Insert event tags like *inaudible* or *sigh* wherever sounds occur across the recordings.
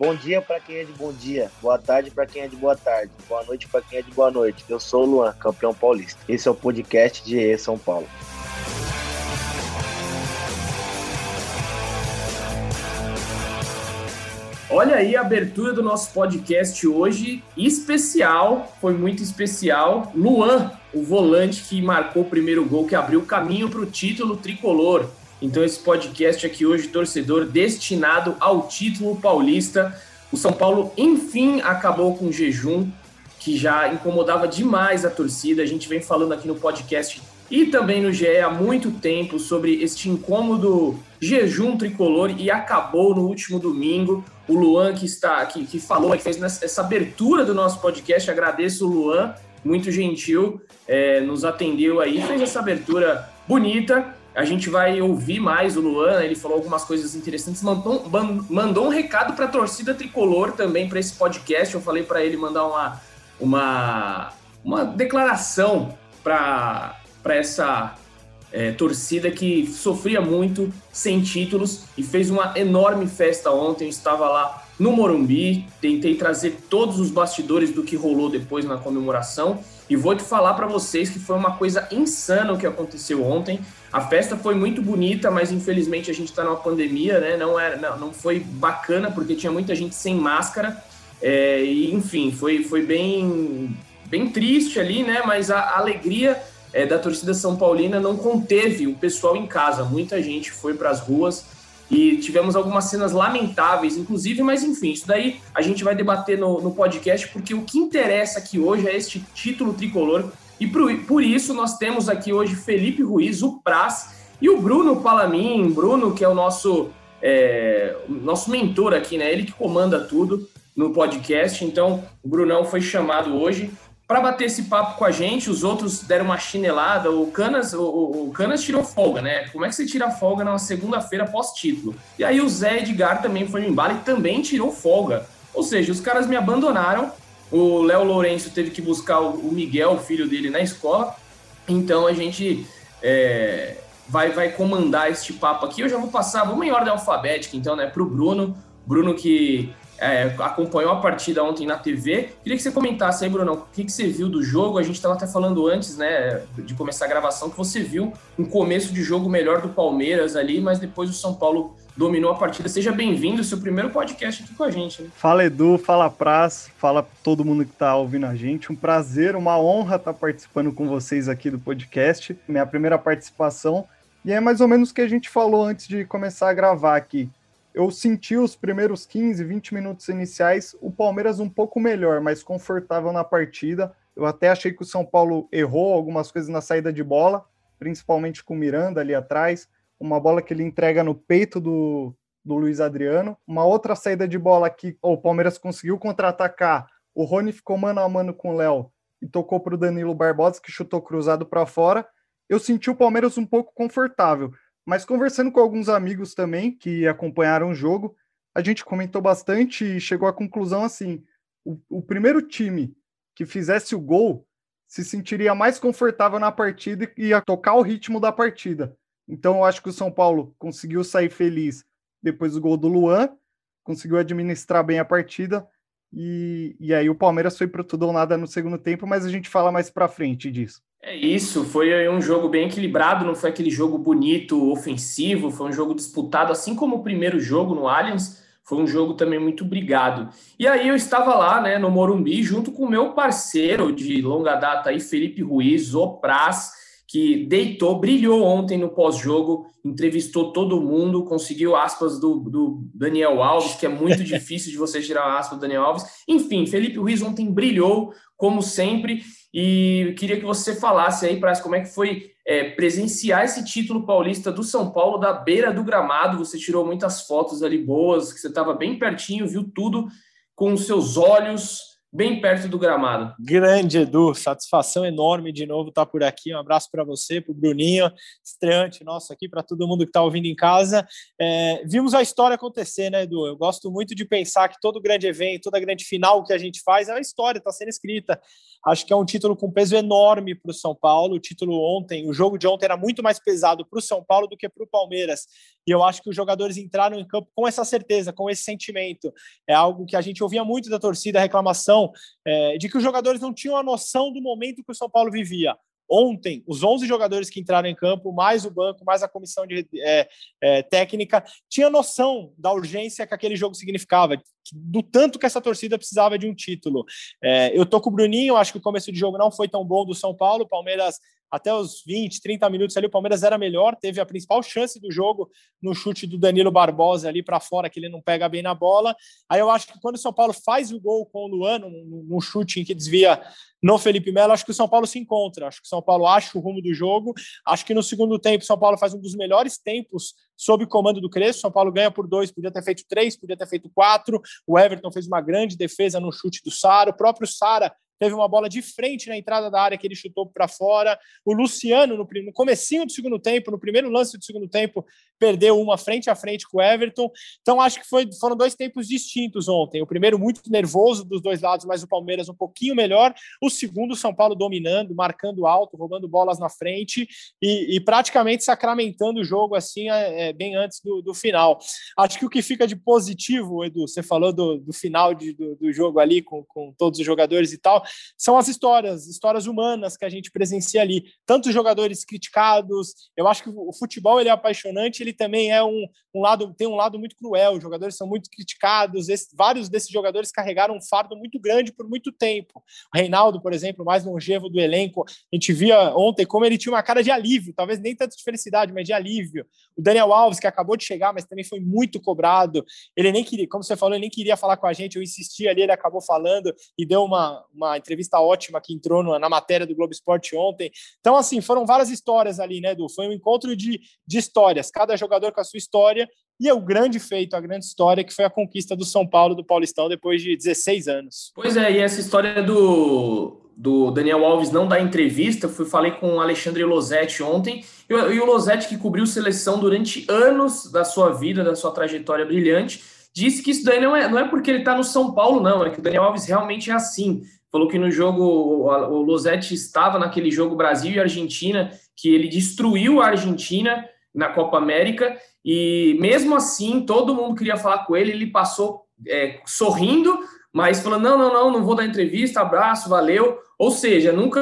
Bom dia para quem é de bom dia, boa tarde para quem é de boa tarde, boa noite para quem é de boa noite. Eu sou o Luan, campeão paulista. Esse é o podcast de E São Paulo. Olha aí a abertura do nosso podcast hoje, especial, foi muito especial. Luan, o volante que marcou o primeiro gol, que abriu o caminho para o título tricolor. Então, esse podcast aqui hoje, torcedor, destinado ao título paulista. O São Paulo, enfim, acabou com o jejum, que já incomodava demais a torcida. A gente vem falando aqui no podcast e também no GE há muito tempo sobre este incômodo jejum tricolor e acabou no último domingo. O Luan que está que, que falou, que fez essa abertura do nosso podcast, agradeço o Luan, muito gentil, é, nos atendeu aí, fez essa abertura bonita. A gente vai ouvir mais o Luan, ele falou algumas coisas interessantes, mandou, mandou um recado para a torcida tricolor também para esse podcast. Eu falei para ele mandar uma, uma, uma declaração para essa é, torcida que sofria muito sem títulos e fez uma enorme festa ontem. Eu estava lá no Morumbi, tentei trazer todos os bastidores do que rolou depois na comemoração e vou te falar para vocês que foi uma coisa insana o que aconteceu ontem. A festa foi muito bonita, mas infelizmente a gente está numa pandemia, né? Não, era, não, não foi bacana porque tinha muita gente sem máscara. É, e enfim, foi, foi bem, bem triste ali, né? Mas a, a alegria é, da torcida São Paulina não conteve o pessoal em casa. Muita gente foi para as ruas e tivemos algumas cenas lamentáveis, inclusive, mas enfim, isso daí a gente vai debater no, no podcast, porque o que interessa aqui hoje é este título tricolor. E por, por isso nós temos aqui hoje Felipe Ruiz, o Praz, e o Bruno Palamin, Bruno, que é o nosso, é, nosso mentor aqui, né? Ele que comanda tudo no podcast. Então, o Brunão foi chamado hoje para bater esse papo com a gente, os outros deram uma chinelada. O Canas, o, o, Canas tirou folga, né? Como é que você tira folga na segunda-feira pós-título? E aí o Zé Edgar também foi no embalo e também tirou folga. Ou seja, os caras me abandonaram. O Léo Lourenço teve que buscar o Miguel, o filho dele, na escola. Então a gente é, vai, vai comandar este papo aqui. Eu já vou passar, vamos em ordem alfabética, então, né? Para o Bruno. Bruno que é, acompanhou a partida ontem na TV. Queria que você comentasse aí, Bruno, o que, que você viu do jogo? A gente estava até falando antes, né, de começar a gravação, que você viu um começo de jogo melhor do Palmeiras ali, mas depois o São Paulo dominou a partida. Seja bem-vindo, seu primeiro podcast aqui com a gente. Né? Fala Edu, fala Praz, fala todo mundo que está ouvindo a gente. Um prazer, uma honra estar tá participando com vocês aqui do podcast. Minha primeira participação. E é mais ou menos o que a gente falou antes de começar a gravar aqui eu senti os primeiros 15, 20 minutos iniciais o Palmeiras um pouco melhor, mais confortável na partida. Eu até achei que o São Paulo errou algumas coisas na saída de bola, principalmente com o Miranda ali atrás. Uma bola que ele entrega no peito do, do Luiz Adriano. Uma outra saída de bola que o Palmeiras conseguiu contra-atacar. O Rony ficou mano a mano com o Léo e tocou para o Danilo Barbosa, que chutou cruzado para fora. Eu senti o Palmeiras um pouco confortável. Mas conversando com alguns amigos também que acompanharam o jogo, a gente comentou bastante e chegou à conclusão assim: o, o primeiro time que fizesse o gol se sentiria mais confortável na partida e ia tocar o ritmo da partida. Então eu acho que o São Paulo conseguiu sair feliz depois do gol do Luan, conseguiu administrar bem a partida e, e aí o Palmeiras foi para tudo ou nada no segundo tempo, mas a gente fala mais para frente disso. É isso, foi um jogo bem equilibrado, não foi aquele jogo bonito, ofensivo, foi um jogo disputado, assim como o primeiro jogo no Allianz, foi um jogo também muito brigado. E aí eu estava lá, né, no Morumbi, junto com o meu parceiro de longa data aí, Felipe Ruiz, o Praz, que deitou, brilhou ontem no pós-jogo, entrevistou todo mundo, conseguiu aspas do, do, Daniel Alves, que é muito *laughs* difícil de você tirar aspas do Daniel Alves. Enfim, Felipe Ruiz ontem brilhou, como sempre, e queria que você falasse aí, para como é que foi é, presenciar esse título paulista do São Paulo da beira do gramado. Você tirou muitas fotos ali boas, que você estava bem pertinho, viu tudo com os seus olhos bem perto do gramado. Grande, Edu. Satisfação enorme de novo estar por aqui. Um abraço para você, para o Bruninho, estreante nosso aqui, para todo mundo que está ouvindo em casa. É, vimos a história acontecer, né, Edu? Eu gosto muito de pensar que todo grande evento, toda grande final que a gente faz é uma história, está sendo escrita. Acho que é um título com peso enorme para o São Paulo. O título ontem, o jogo de ontem era muito mais pesado para o São Paulo do que para o Palmeiras. E eu acho que os jogadores entraram em campo com essa certeza, com esse sentimento. É algo que a gente ouvia muito da torcida, a é, de que os jogadores não tinham a noção do momento que o São Paulo vivia. Ontem, os 11 jogadores que entraram em campo, mais o banco, mais a comissão de, é, é, técnica, tinha noção da urgência que aquele jogo significava, do tanto que essa torcida precisava de um título. É, eu tô com o Bruninho, acho que o começo de jogo não foi tão bom do São Paulo, Palmeiras até os 20, 30 minutos ali, o Palmeiras era melhor, teve a principal chance do jogo no chute do Danilo Barbosa ali para fora, que ele não pega bem na bola. Aí eu acho que quando o São Paulo faz o gol com o Luano, num chute em que desvia no Felipe Melo, acho que o São Paulo se encontra, acho que o São Paulo acha o rumo do jogo, acho que no segundo tempo o São Paulo faz um dos melhores tempos sob comando do Crespo, São Paulo ganha por dois, podia ter feito três, podia ter feito quatro, o Everton fez uma grande defesa no chute do Sara, o próprio Sara teve uma bola de frente na entrada da área que ele chutou para fora. O Luciano, no, no comecinho do segundo tempo, no primeiro lance do segundo tempo, perdeu uma frente a frente com o Everton. Então, acho que foi, foram dois tempos distintos ontem. O primeiro muito nervoso dos dois lados, mas o Palmeiras um pouquinho melhor. O segundo, São Paulo dominando, marcando alto, roubando bolas na frente e, e praticamente sacramentando o jogo assim é, é, bem antes do, do, final. Acho que o que fica de positivo, Edu, você falou do, do final de, do, do jogo ali com, com todos os jogadores e tal, são as histórias, histórias humanas que a gente presencia ali. Tantos jogadores criticados. Eu acho que o futebol ele é apaixonante, ele também é um, um lado, tem um lado muito cruel. Os jogadores são muito criticados. Vários desses jogadores carregaram um fardo muito grande por muito tempo. O Reinaldo, por exemplo, mais longevo do elenco, a gente via ontem como ele tinha uma cara de alívio, talvez nem tanto de felicidade, mas de alívio. O Daniel Alves, que acabou de chegar, mas também foi muito cobrado. Ele nem queria, como você falou, ele nem queria falar com a gente. Eu insisti ali, ele acabou falando e deu uma, uma entrevista ótima que entrou na matéria do Globo Esporte ontem. Então, assim, foram várias histórias ali, né, Edu? Foi um encontro de, de histórias, cada jogador com a sua história, e é o grande feito, a grande história, que foi a conquista do São Paulo, do Paulistão, depois de 16 anos. Pois é, e essa história do, do Daniel Alves não dar entrevista, fui falei com o Alexandre Losetti ontem, e, e o Losetti, que cobriu seleção durante anos da sua vida, da sua trajetória brilhante, disse que isso daí não é, não é porque ele está no São Paulo, não, é que o Daniel Alves realmente é assim. Falou que no jogo, o Losetti estava naquele jogo Brasil e Argentina, que ele destruiu a Argentina na Copa América, e mesmo assim, todo mundo queria falar com ele, ele passou é, sorrindo, mas falando: não, não, não, não vou dar entrevista, abraço, valeu. Ou seja, nunca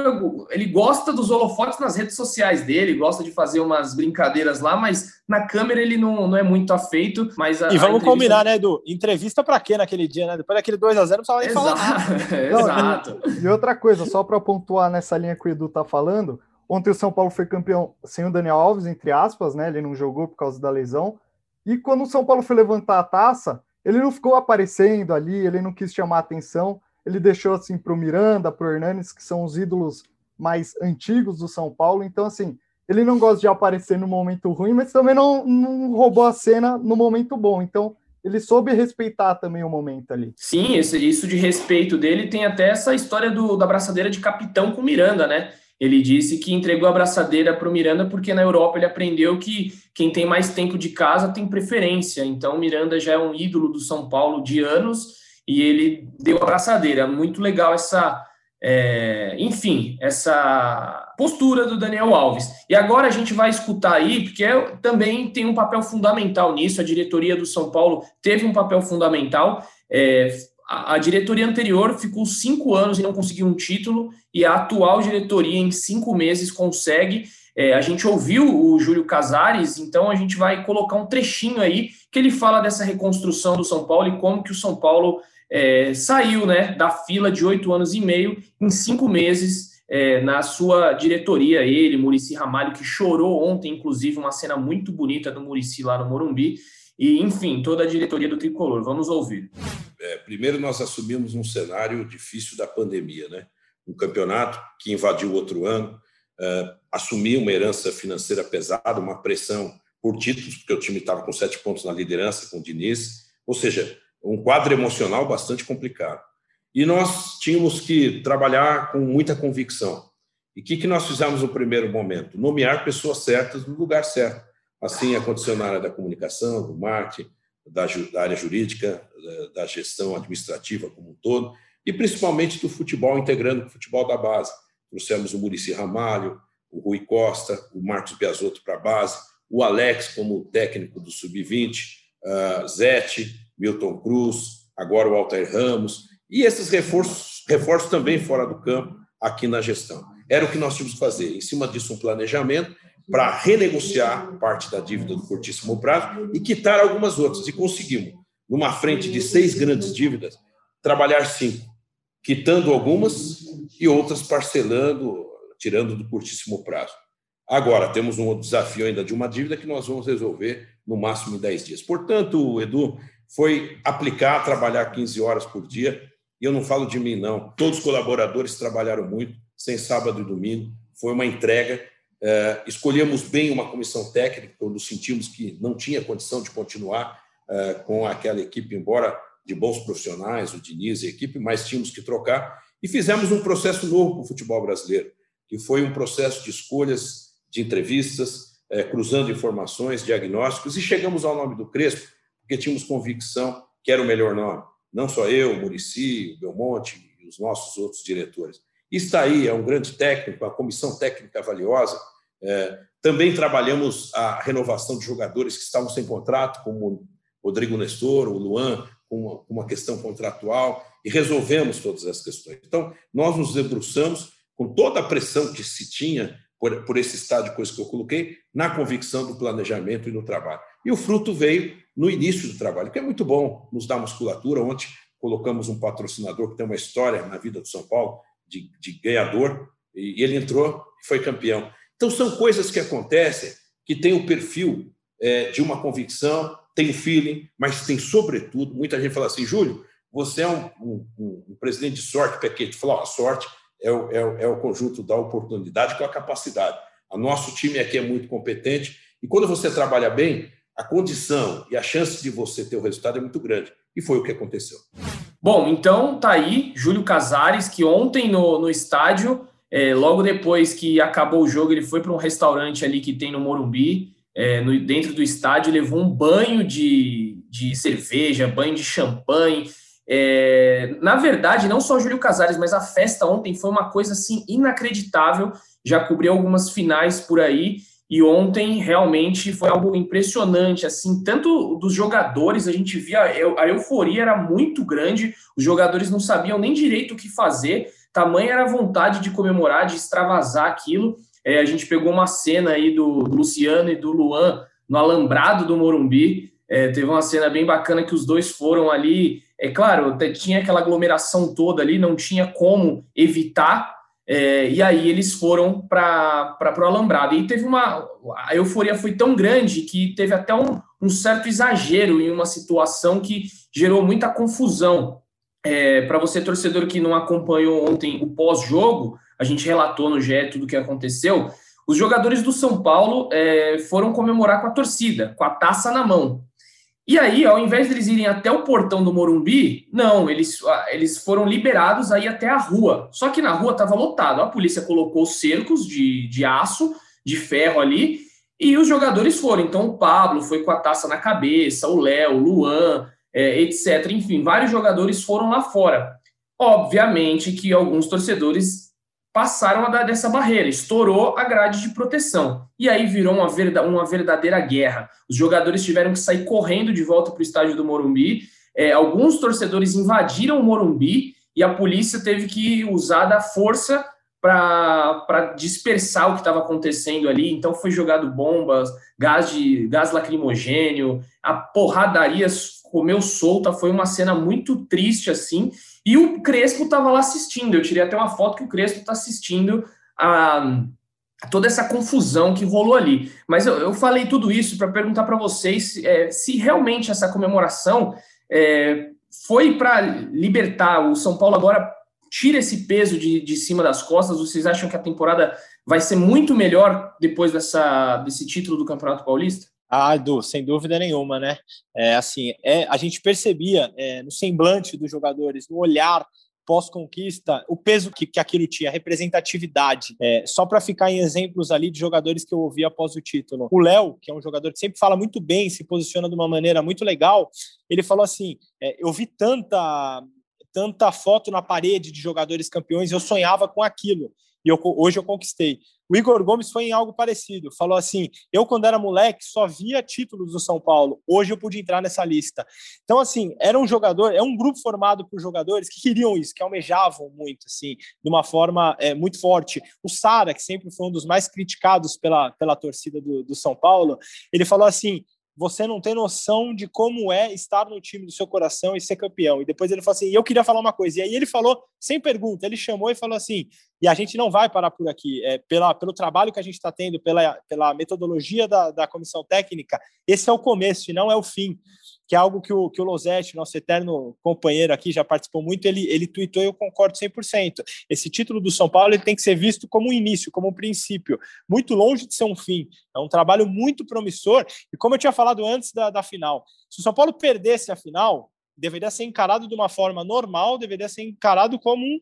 ele gosta dos holofotes nas redes sociais dele, gosta de fazer umas brincadeiras lá, mas na câmera ele não, não é muito afeito. Mas a, e vamos entrevista... combinar, né, Edu? Entrevista para quê naquele dia, né? Depois daquele 2 a 0 não precisava nem *laughs* Exato. falar. Exato. E, e outra coisa, só para pontuar nessa linha que o Edu tá falando, ontem o São Paulo foi campeão sem o Daniel Alves, entre aspas, né? Ele não jogou por causa da lesão. E quando o São Paulo foi levantar a taça, ele não ficou aparecendo ali, ele não quis chamar atenção ele deixou assim para o Miranda, para o Hernanes, que são os ídolos mais antigos do São Paulo. Então, assim, ele não gosta de aparecer no momento ruim, mas também não, não roubou a cena no momento bom. Então, ele soube respeitar também o momento ali. Sim, esse, isso de respeito dele tem até essa história do, da abraçadeira de capitão com Miranda, né? Ele disse que entregou a abraçadeira para o Miranda porque na Europa ele aprendeu que quem tem mais tempo de casa tem preferência. Então, Miranda já é um ídolo do São Paulo de anos e ele deu a abraçadeira. Muito legal essa, é, enfim, essa postura do Daniel Alves. E agora a gente vai escutar aí, porque é, também tem um papel fundamental nisso. A diretoria do São Paulo teve um papel fundamental. É, a, diretoria anterior ficou cinco anos e não conseguiu um título, e a atual diretoria, em cinco meses, consegue. É, a gente ouviu o Júlio Casares, então a gente vai colocar um trechinho aí que ele fala dessa reconstrução do São Paulo e como que o São Paulo é, saiu né, da fila de oito anos e meio em cinco meses é, na sua diretoria. Ele, Murici Ramalho, que chorou ontem, inclusive, uma cena muito bonita do Murici lá no Morumbi. E, enfim, toda a diretoria do Tricolor. Vamos ouvir. É, primeiro, nós assumimos um cenário difícil da pandemia, né? Um campeonato que invadiu outro ano. Uh, assumir uma herança financeira pesada, uma pressão por títulos, porque o time estava com sete pontos na liderança com o Diniz, ou seja, um quadro emocional bastante complicado. E nós tínhamos que trabalhar com muita convicção. E o que, que nós fizemos no primeiro momento? Nomear pessoas certas no lugar certo. Assim aconteceu na área da comunicação, do marketing, da, da área jurídica, da, gestão administrativa como um todo, e principalmente do futebol, integrando o futebol da base. Trouxemos o Murici Ramalho, o Rui Costa, o Marcos Biasotto para a base, o Alex como técnico do Sub-20, uh, Zete, Milton Cruz, agora o Altair Ramos, e esses reforços, reforços também fora do campo, aqui na gestão. Era o que nós tínhamos que fazer. Em cima disso, um planejamento para renegociar parte da dívida do curtíssimo prazo e quitar algumas outras. E conseguimos, numa frente de seis grandes dívidas, trabalhar cinco, quitando algumas e outras parcelando, tirando do curtíssimo prazo. Agora, temos um desafio ainda de uma dívida que nós vamos resolver no máximo em 10 dias. Portanto, Edu, foi aplicar, trabalhar 15 horas por dia. E eu não falo de mim, não. Todos os colaboradores trabalharam muito, sem sábado e domingo. Foi uma entrega. É, escolhemos bem uma comissão técnica, quando sentimos que não tinha condição de continuar é, com aquela equipe, embora de bons profissionais, o Diniz e a equipe, mas tínhamos que trocar. E fizemos um processo novo para o futebol brasileiro, que foi um processo de escolhas de entrevistas, é, cruzando informações, diagnósticos, e chegamos ao nome do Crespo, porque tínhamos convicção que era o melhor nome. Não só eu, o Murici, o Belmonte e os nossos outros diretores. Está aí, é um grande técnico, uma comissão técnica valiosa. É, também trabalhamos a renovação de jogadores que estavam sem contrato, como Rodrigo Nestor, o Luan, com uma, uma questão contratual, e resolvemos todas essas questões. Então, nós nos debruçamos com toda a pressão que se tinha por, por esse estado de coisas que eu coloquei, na convicção do planejamento e no trabalho. E o fruto veio no início do trabalho, que é muito bom, nos dá musculatura. Ontem colocamos um patrocinador que tem uma história na vida do São Paulo de, de ganhador, e ele entrou e foi campeão. Então, são coisas que acontecem que têm o perfil é, de uma convicção, tem o feeling, mas tem, sobretudo, muita gente fala assim, Júlio, você é um, um, um presidente de sorte, Pequete. Fala, a sorte é o, é, o, é o conjunto da oportunidade com a capacidade. O nosso time aqui é muito competente e quando você trabalha bem, a condição e a chance de você ter o resultado é muito grande. E foi o que aconteceu. Bom, então tá aí Júlio Casares, que ontem no, no estádio, é, logo depois que acabou o jogo, ele foi para um restaurante ali que tem no Morumbi, é, no, dentro do estádio, levou um banho de, de cerveja, banho de champanhe. É, na verdade, não só Júlio Casares, mas a festa ontem foi uma coisa assim inacreditável. Já cobri algumas finais por aí e ontem realmente foi algo impressionante. Assim, tanto dos jogadores, a gente via a euforia era muito grande. Os jogadores não sabiam nem direito o que fazer. Tamanha era a vontade de comemorar, de extravasar aquilo. É, a gente pegou uma cena aí do, Luciano e do Luan no alambrado do Morumbi. É, teve uma cena bem bacana que os dois foram ali é claro, tinha aquela aglomeração toda ali, não tinha como evitar, é, e aí eles foram para o Alambrado. E teve uma. A euforia foi tão grande que teve até um, um certo exagero em uma situação que gerou muita confusão. É, para você, torcedor que não acompanhou ontem o pós-jogo, a gente relatou no GE tudo o que aconteceu. Os jogadores do São Paulo é, foram comemorar com a torcida, com a taça na mão. E aí, ao invés de eles irem até o portão do Morumbi, não, eles, ah, eles foram liberados aí até a rua. Só que na rua estava lotado. A polícia colocou cercos de, de aço, de ferro ali, e os jogadores foram. Então, o Pablo foi com a taça na cabeça, o Léo, o Luan, é, etc. Enfim, vários jogadores foram lá fora. Obviamente que alguns torcedores passaram a dar dessa barreira, estourou a grade de proteção. E aí virou uma, uma verdadeira guerra. Os jogadores tiveram que sair correndo de volta para o estádio do Morumbi. É, alguns torcedores invadiram o Morumbi e a polícia teve que usar da força para dispersar o que estava acontecendo ali. Então foi jogado bombas, gás de gás lacrimogênio, a porradaria comeu solta, foi uma cena muito triste assim. E o Crespo estava lá assistindo. Eu tirei até uma foto que o Crespo está assistindo a, toda essa confusão que rolou ali. Mas eu, eu falei tudo isso para perguntar para vocês é, se realmente essa comemoração é, foi para libertar o São Paulo agora tira esse peso de, de cima das costas? Vocês acham que a temporada vai ser muito melhor depois dessa, desse título do Campeonato Paulista? Ah, Edu, sem dúvida nenhuma, né? É, assim, é, a gente percebia é, no semblante dos jogadores, no olhar pós-conquista, o peso que, que aquilo tinha, a representatividade. É, só para ficar em exemplos ali de jogadores que eu ouvi após o título. O Léo, que é um jogador que sempre fala muito bem, se posiciona de uma maneira muito legal, ele falou assim: é, eu vi tanta tanta foto na parede de jogadores campeões, eu sonhava com aquilo e eu, hoje eu conquistei. O Igor Gomes foi em algo parecido. Falou assim: eu, quando era moleque, só via títulos do São Paulo. Hoje eu pude entrar nessa lista. Então, assim, era um jogador, é um grupo formado por jogadores que queriam isso, que almejavam muito, assim, de uma forma é, muito forte. O Sara, que sempre foi um dos mais criticados pela, pela torcida do, do São Paulo, ele falou assim: você não tem noção de como é estar no time do seu coração e ser campeão. E depois ele falou assim: eu queria falar uma coisa. E aí ele falou, sem pergunta, ele chamou e falou assim: e a gente não vai parar por aqui. É, pela, pelo trabalho que a gente está tendo, pela, pela metodologia da, da comissão técnica, esse é o começo e não é o fim que é algo que o, que o Losetti, nosso eterno companheiro aqui, já participou muito, ele, ele tweetou e eu concordo 100%. Esse título do São Paulo ele tem que ser visto como um início, como um princípio, muito longe de ser um fim. É um trabalho muito promissor e como eu tinha falado antes da, da final, se o São Paulo perdesse a final, deveria ser encarado de uma forma normal, deveria ser encarado como um,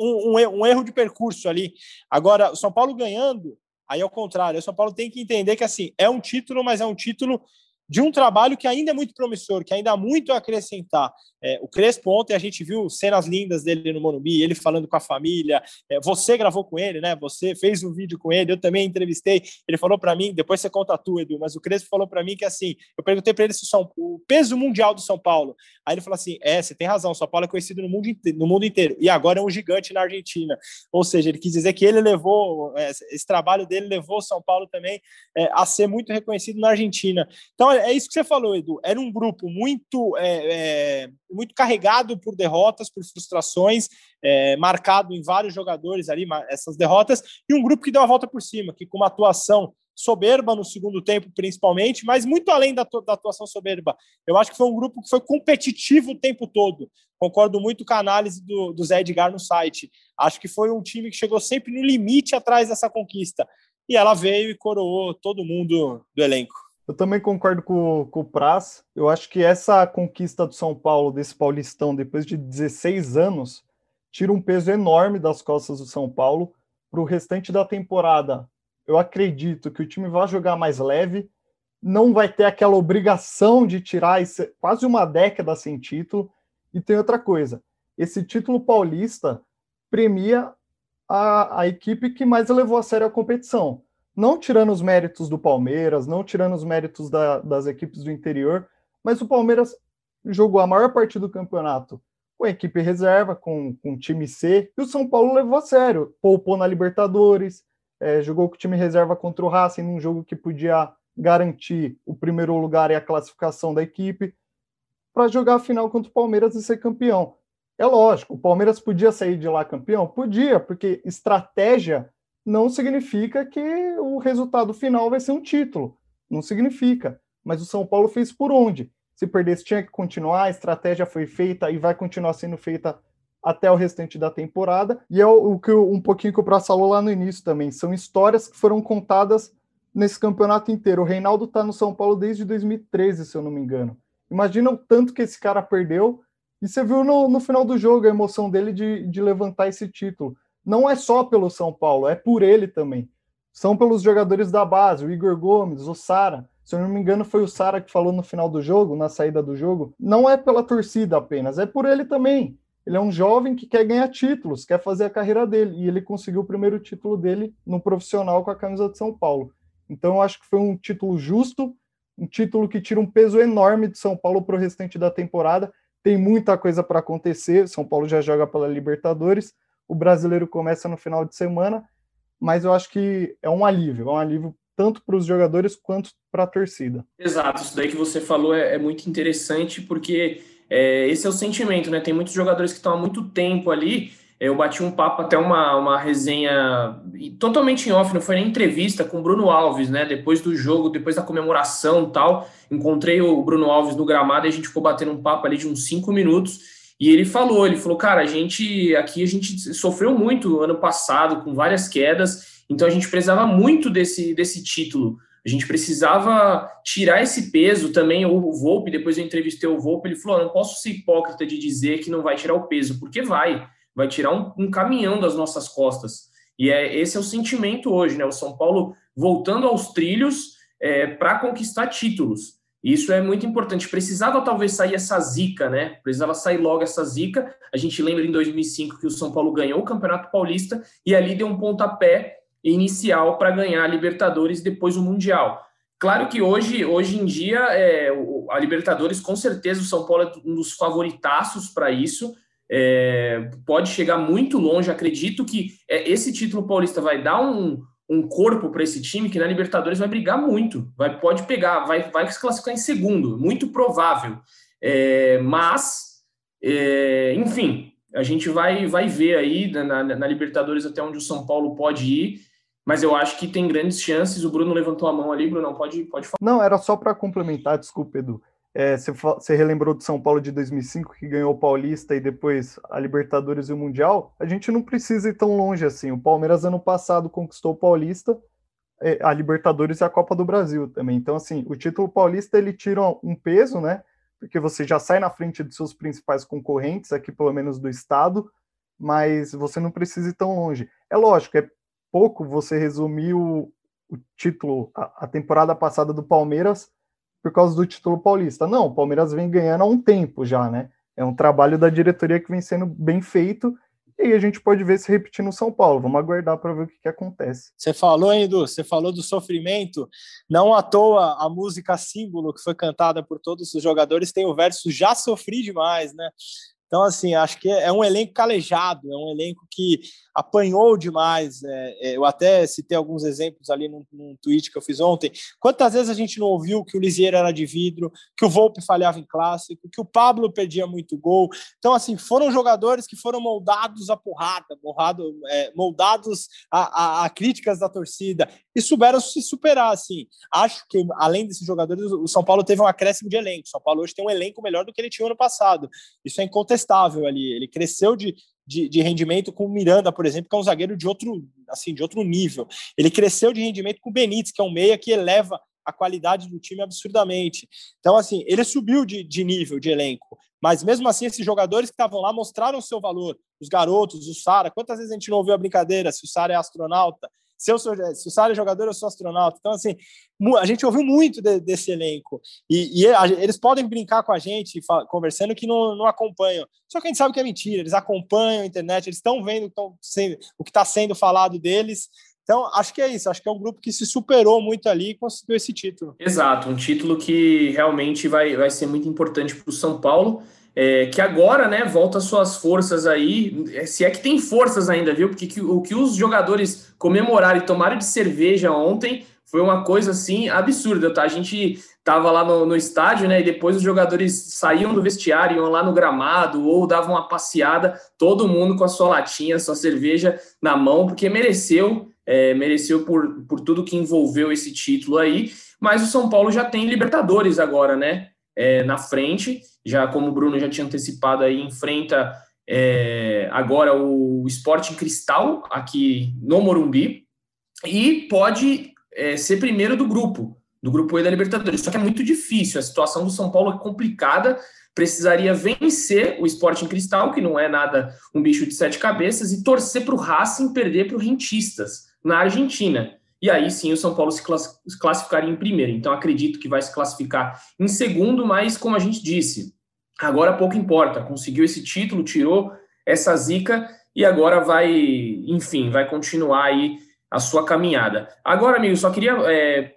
um, um erro de percurso ali. Agora, o São Paulo ganhando, aí ao contrário, o São Paulo tem que entender que assim é um título, mas é um título de um trabalho que ainda é muito promissor, que ainda há muito a acrescentar. É, o Crespo ontem a gente viu cenas lindas dele no Monumbi, ele falando com a família. É, você gravou com ele, né? Você fez um vídeo com ele, eu também entrevistei. Ele falou para mim, depois você conta tu, Edu, mas o Crespo falou para mim que assim, eu perguntei para ele se o, São, o peso mundial do São Paulo. Aí ele falou assim: é, você tem razão, São Paulo é conhecido no mundo, inteiro, no mundo inteiro e agora é um gigante na Argentina. Ou seja, ele quis dizer que ele levou, é, esse trabalho dele levou São Paulo também é, a ser muito reconhecido na Argentina. Então é isso que você falou, Edu. Era um grupo muito é, é, muito carregado por derrotas, por frustrações, é, marcado em vários jogadores ali, essas derrotas, e um grupo que deu a volta por cima, que com uma atuação soberba no segundo tempo, principalmente, mas muito além da, da, atuação soberba. Eu acho que foi um grupo que foi competitivo o tempo todo. Concordo muito com a análise do, do Zé Edgar no site. Acho que foi um time que chegou sempre no limite atrás dessa conquista. E ela veio e coroou todo mundo do elenco. Eu também concordo com, com o Praz. Eu acho que essa conquista do São Paulo, desse Paulistão, depois de 16 anos, tira um peso enorme das costas do São Paulo para o restante da temporada. Eu acredito que o time vai jogar mais leve, não vai ter aquela obrigação de tirar esse, quase uma década sem título. E tem outra coisa: esse título paulista premia a, a equipe que mais levou a sério a competição não tirando os méritos do Palmeiras, não tirando os méritos da, das equipes do interior, mas o Palmeiras jogou a maior parte do campeonato com a equipe reserva, com, com o time C, e o São Paulo levou a sério, poupou na Libertadores, é, jogou com o time reserva contra o Racing num jogo que podia garantir o primeiro lugar e a classificação da equipe, para jogar a final contra o Palmeiras e ser campeão. É lógico, o Palmeiras podia sair de lá campeão? Podia, porque estratégia não significa que o resultado final vai ser um título. Não significa. Mas o São Paulo fez por onde? Se perdesse, tinha que continuar, a estratégia foi feita e vai continuar sendo feita até o restante da temporada. E é o, que um pouquinho que o Praça falou lá no início também. São histórias que foram contadas nesse campeonato inteiro. O Reinaldo está no São Paulo desde 2013, se eu não me engano. Imagina o tanto que esse cara perdeu. E você viu no, no final do jogo a emoção dele de, de levantar esse título não é só pelo São Paulo, é por ele também. São pelos jogadores da base, o Igor Gomes, o Sara. Se eu não me engano, foi o Sara que falou no final do jogo, na saída do jogo. Não é pela torcida apenas, é por ele também. Ele é um jovem que quer ganhar títulos, quer fazer a carreira dele. E ele conseguiu o primeiro título dele no profissional com a camisa de São Paulo. Então, eu acho que foi um título justo, um título que tira um peso enorme de São Paulo para o restante da temporada. Tem muita coisa para acontecer. São Paulo já joga pela Libertadores o brasileiro começa no final de semana, mas eu acho que é um alívio, é um alívio tanto para os jogadores quanto para a torcida. Exato, isso daí que você falou é, é muito interessante, porque é, esse é o sentimento, né? Tem muitos jogadores que estão há muito tempo ali. Eu bati um papo até uma, uma resenha totalmente em off, não foi nem entrevista com o Bruno Alves, né? Depois do jogo, depois da comemoração tal. Encontrei o Bruno Alves no gramado e a gente ficou batendo um papo ali de uns cinco minutos. E ele falou, ele falou, cara, a gente aqui a gente sofreu muito ano passado com várias quedas, então a gente precisava muito desse, desse título. A gente precisava tirar esse peso também. O Volpe, depois eu entrevistei o Volpe, ele falou: não posso ser hipócrita de dizer que não vai tirar o peso, porque vai, vai tirar um, um caminhão das nossas costas. E é esse é o sentimento hoje, né? O São Paulo voltando aos trilhos é, para conquistar títulos. Isso é muito importante. Precisava talvez sair essa zica, né? Precisava sair logo essa zica. A gente lembra em 2005 que o São Paulo ganhou o Campeonato Paulista e ali deu um pontapé inicial para ganhar a Libertadores depois o Mundial. Claro que hoje, hoje em dia, é, a Libertadores, com certeza, o São Paulo é um dos favoritaços para isso. É, pode chegar muito longe. Acredito que é, esse título paulista vai dar um, um corpo para esse time que na Libertadores vai brigar muito. Vai, pode pegar, vai, vai se classificar em segundo, muito provável. É, mas, é, enfim, a gente vai, vai ver aí na, na, Libertadores até onde o São Paulo pode ir mas eu acho que tem grandes chances. O Bruno levantou a mão ali, Bruno, pode, pode falar. Não, era só para complementar, desculpa, Edu. É, você, você, relembrou do São Paulo de 2005, que ganhou o Paulista e depois a Libertadores e o Mundial? A gente não precisa ir tão longe assim. O Palmeiras, ano passado, conquistou o Paulista, é, a Libertadores e a Copa do Brasil também. Então, assim, o título paulista ele tira um peso, né? Porque você já sai na frente dos seus principais concorrentes, aqui pelo menos do Estado, mas você não precisa ir tão longe. É lógico, é pouco você resumir o, o título, a, a, temporada passada do Palmeiras por causa do título paulista. Não, o Palmeiras vem ganhando há um tempo já, né? É um trabalho da diretoria que vem sendo bem feito e a gente pode ver se repetir no São Paulo. Vamos aguardar para ver o que, que, acontece. Você falou, hein, Edu? Você falou do sofrimento. Não à toa a música símbolo que foi cantada por todos os jogadores tem o verso Já Sofri Demais, né? Então, assim, acho que é um elenco calejado, é um elenco que apanhou demais. É, é, eu até citei alguns exemplos ali num, num, tweet que eu fiz ontem. Quantas vezes a gente não ouviu que o Lisieiro era de vidro, que o Volpe falhava em clássico, que o Pablo perdia muito gol. Então, assim, foram jogadores que foram moldados à porrada, é, moldados a, a, a, críticas da torcida e souberam se superar. Assim. Acho que, além desses jogadores, o São Paulo teve um acréscimo de elenco. O São Paulo hoje tem um elenco melhor do que ele tinha ano passado. Isso é incontestável ali. Ele cresceu de, de, de, rendimento com o Miranda, por exemplo, que é um zagueiro de outro, assim, de outro nível. Ele cresceu de rendimento com o Benítez, que é um meia que eleva a qualidade do time absurdamente. Então, assim, ele subiu de, de nível, de elenco. Mas mesmo assim, esses jogadores que estavam lá mostraram o seu valor. Os garotos, o Sara. Quantas vezes a gente não ouviu a brincadeira se o Sara é astronauta? Se, eu sou, se o Sara é jogador, eu sou astronauta. Então, assim, a gente ouviu muito de, desse elenco. E, e eles podem brincar com a gente, conversando, que não, não acompanham. Só que a gente sabe que é mentira. Eles acompanham a internet, eles estão vendo sendo, o que está sendo falado deles. Então, acho que é isso. Acho que é um grupo que se superou muito ali e conseguiu esse título. Exato, um título que realmente vai, vai ser muito importante para o São Paulo é, que agora, né, volta suas forças aí, é, se é que tem forças ainda, viu? Porque que, o que os jogadores comemoraram e tomaram de cerveja ontem foi uma coisa assim absurda, tá? A gente tava lá no, no estádio, né, e depois os jogadores saíam do vestiário, iam lá no gramado ou davam uma passeada, todo mundo com a sua latinha, sua cerveja na mão, porque mereceu, é, mereceu por, por tudo que envolveu esse título aí. Mas o São Paulo já tem Libertadores agora, né? É, na frente. Já como o Bruno já tinha antecipado aí, enfrenta é, agora o Sporting Cristal aqui no Morumbi. E pode é, ser primeiro do grupo, do grupo E da Libertadores. Só que é muito difícil, a situação do São Paulo é complicada, precisaria vencer o Sporting Cristal, que não é nada um bicho de sete cabeças, e torcer para o Racing perder para o Rentistas, na Argentina e aí sim o São Paulo se classificaria em primeiro. Então acredito que vai se classificar em segundo, mas como a gente disse, agora pouco importa. Conseguiu esse título, tirou essa zica e agora vai, enfim, vai continuar aí a sua caminhada. Agora, amigo, só queria é,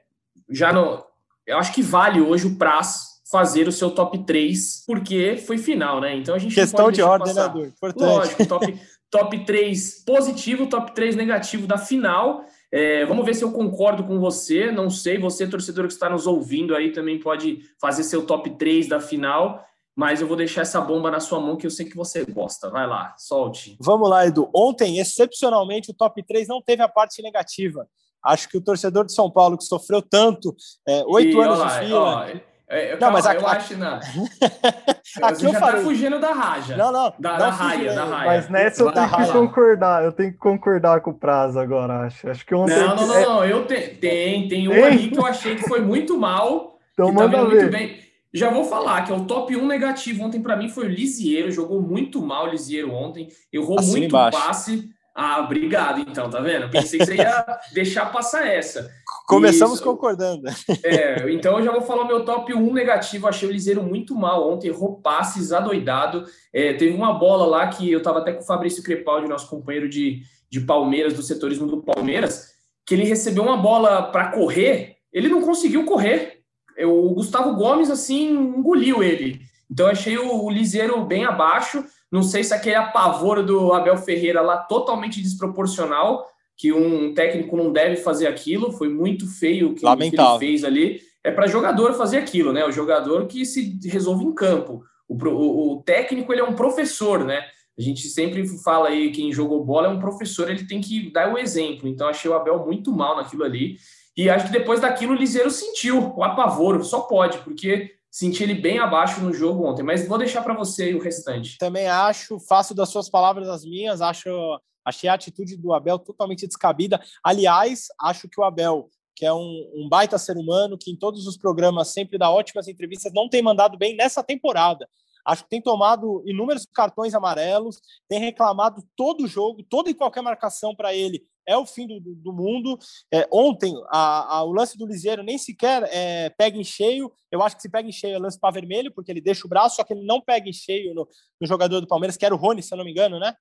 já no, eu acho que vale hoje o Praz fazer o seu top 3, porque foi final, né? Então a gente questão de ordem, né, Lógico, top top 3 positivo, top 3 negativo da final. É, vamos ver se eu concordo com você. Não sei, você, torcedor que está nos ouvindo aí, também pode fazer seu top 3 da final. Mas eu vou deixar essa bomba na sua mão que eu sei que você gosta. Vai lá, solte. Vamos lá, Edu. Ontem, excepcionalmente, o top 3 não teve a parte negativa. Acho que o torcedor de São Paulo, que sofreu tanto, é, oito é, anos lá, de fila. Ó, é, não, calma, mas a, eu acho não. *laughs* Aqui eu já tá falei. tá fugindo da raja. Não, não. Da, não da raia, da raia. Mas nessa eu tenho que concordar. Eu tenho que concordar com o prazo agora, acho. Acho que ontem. Não, não, não, não. Eu te... tem, tem um aí que eu achei que foi muito mal. Então tá manda tá ver. muito bem. Já vou falar que é o top 1 negativo ontem para mim foi o Lisieiro, jogou muito mal o Lisieiro ontem, errou assim muito embaixo. passe. Ah, obrigado, então, tá vendo? Pensei que você ia *laughs* deixar passar essa. Começamos Isso. concordando. É, então eu já vou falar o meu top 1 negativo. Achei o Liseiro muito mal ontem, errou passes, adoidado. É, teve uma bola lá que eu tava até com o Fabrício Crepaldi, nosso companheiro de, de Palmeiras, do setorismo do Palmeiras, que ele recebeu uma bola para correr, ele não conseguiu correr. O Gustavo Gomes, assim, engoliu ele. Então, achei o, o Liseiro bem abaixo. Não sei se aquele apavoro do Abel Ferreira lá totalmente desproporcional, que um técnico não deve fazer aquilo, foi muito feio o que, que ele fez ali. É para jogador fazer aquilo, né? O jogador que se resolve em campo. O, o, o, técnico ele é um professor, né? A gente sempre fala aí quem jogou bola é um professor, ele tem que dar o exemplo. Então achei o Abel muito mal naquilo ali. E acho que depois daquilo o Liseiro sentiu o apavoro, só pode, porque senti ele bem abaixo no jogo ontem, mas vou deixar para você o restante. Também acho, faço das suas palavras as minhas, acho achei a atitude do Abel totalmente descabida. Aliás, acho que o Abel, que é um, um baita ser humano, que em todos os programas sempre dá ótimas entrevistas, não tem mandado bem nessa temporada. Acho que tem tomado inúmeros cartões amarelos, tem reclamado todo jogo, toda e qualquer marcação para ele é o fim do, do mundo. É, ontem, a, a, o lance do Liseiro nem sequer é, pega em cheio. Eu acho que se pega em cheio é lance para vermelho, porque ele deixa o braço, só que ele não pega em cheio no, no, jogador do Palmeiras, que era o Rony, se eu não me engano, né?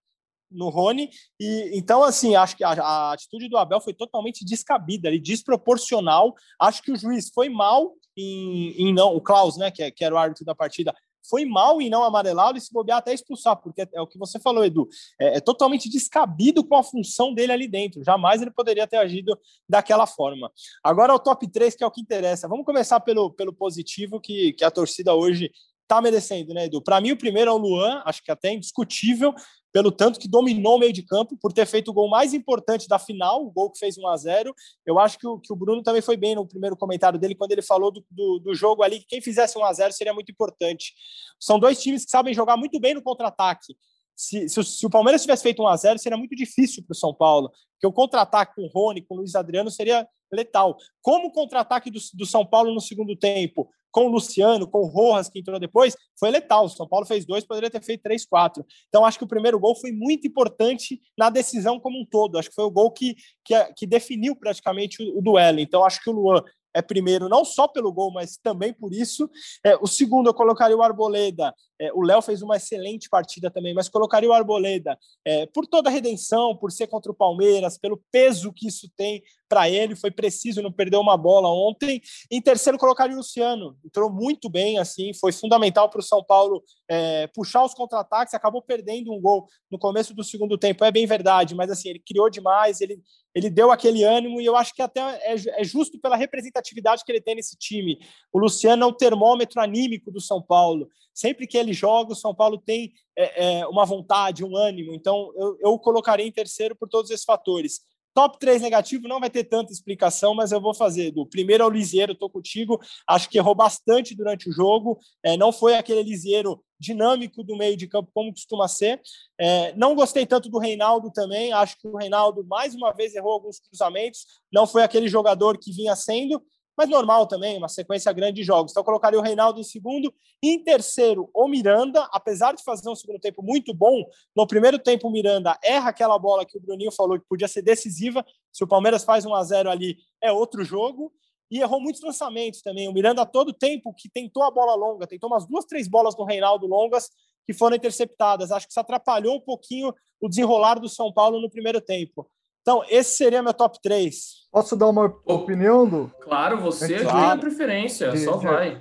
No Rony. E, então, assim, acho que a, a atitude do Abel foi totalmente descabida, e desproporcional. Acho que o juiz foi mal em, em não, o Klaus, né, que, é, que era o árbitro da partida, foi mal em não amarelá-lo e se bobear até expulsar, porque é o que você falou, Edu. É, é, totalmente descabido com a função dele ali dentro. Jamais ele poderia ter agido daquela forma. Agora o top 3, que é o que interessa. Vamos começar pelo, pelo positivo que, que a torcida hoje está merecendo, né, Edu? Para mim, o primeiro é o Luan, acho que até indiscutível pelo tanto que dominou o meio de campo, por ter feito o gol mais importante da final, o gol que fez 1 a 0 Eu acho que o, que o Bruno também foi bem no primeiro comentário dele, quando ele falou do, do, do jogo ali, que quem fizesse 1 a 0 seria muito importante. São dois times que sabem jogar muito bem no contra-ataque. Se, se, se, o Palmeiras tivesse feito 1 a 0 seria muito difícil para o São Paulo, porque o contra-ataque com o Rony, com o Luiz Adriano, seria letal. Como o contra-ataque do, do São Paulo no segundo tempo com o Luciano, com o Rojas, que entrou depois, foi letal. O São Paulo fez dois, poderia ter feito três, quatro. Então, acho que o primeiro gol foi muito importante na decisão como um todo. Acho que foi o gol que, que, que definiu praticamente o, o duelo. Então, acho que o Luan é primeiro não só pelo gol, mas também por isso. É, o segundo eu colocaria o Arboleda. É, o Léo fez uma excelente partida também, mas colocaria o Arboleda é, por toda a redenção, por ser contra o Palmeiras, pelo peso que isso tem para ele. Foi preciso, não perdeu uma bola ontem. Em terceiro colocaria o Luciano. Entrou muito bem, assim, foi fundamental para o São Paulo é, puxar os contra-ataques. Acabou perdendo um gol no começo do segundo tempo, é bem verdade, mas assim ele criou demais, ele ele deu aquele ânimo e eu acho que até é, é, justo pela representatividade que ele tem nesse time. O Luciano é o termômetro anímico do São Paulo. Sempre que ele joga, o São Paulo tem é, é, uma vontade, um ânimo. Então, eu, eu colocaria em terceiro por todos esses fatores. Top 3 negativo não vai ter tanta explicação, mas eu vou fazer. Do primeiro ao Lisieiro, estou contigo. Acho que errou bastante durante o jogo. É, não foi aquele Lisieiro dinâmico do meio de campo como costuma ser. É, não gostei tanto do Reinaldo também. Acho que o Reinaldo mais uma vez errou alguns cruzamentos. Não foi aquele jogador que vinha sendo mas normal também, uma sequência grande de jogos. Então, eu colocaria o Reinaldo em segundo. Em terceiro, o Miranda, apesar de fazer um segundo tempo muito bom, no primeiro tempo o Miranda erra aquela bola que o Bruninho falou que podia ser decisiva. Se o Palmeiras faz 1 a 0 ali, é outro jogo. E errou muitos lançamentos também. O Miranda, todo tempo que tentou a bola longa, tentou umas duas, três bolas no Reinaldo longas que foram interceptadas. Acho que isso atrapalhou um pouquinho o desenrolar do São Paulo no primeiro tempo. Então, esse seria meu top 3. Posso dar uma opinião, do? Claro, você é claro. tem a preferência, só vai.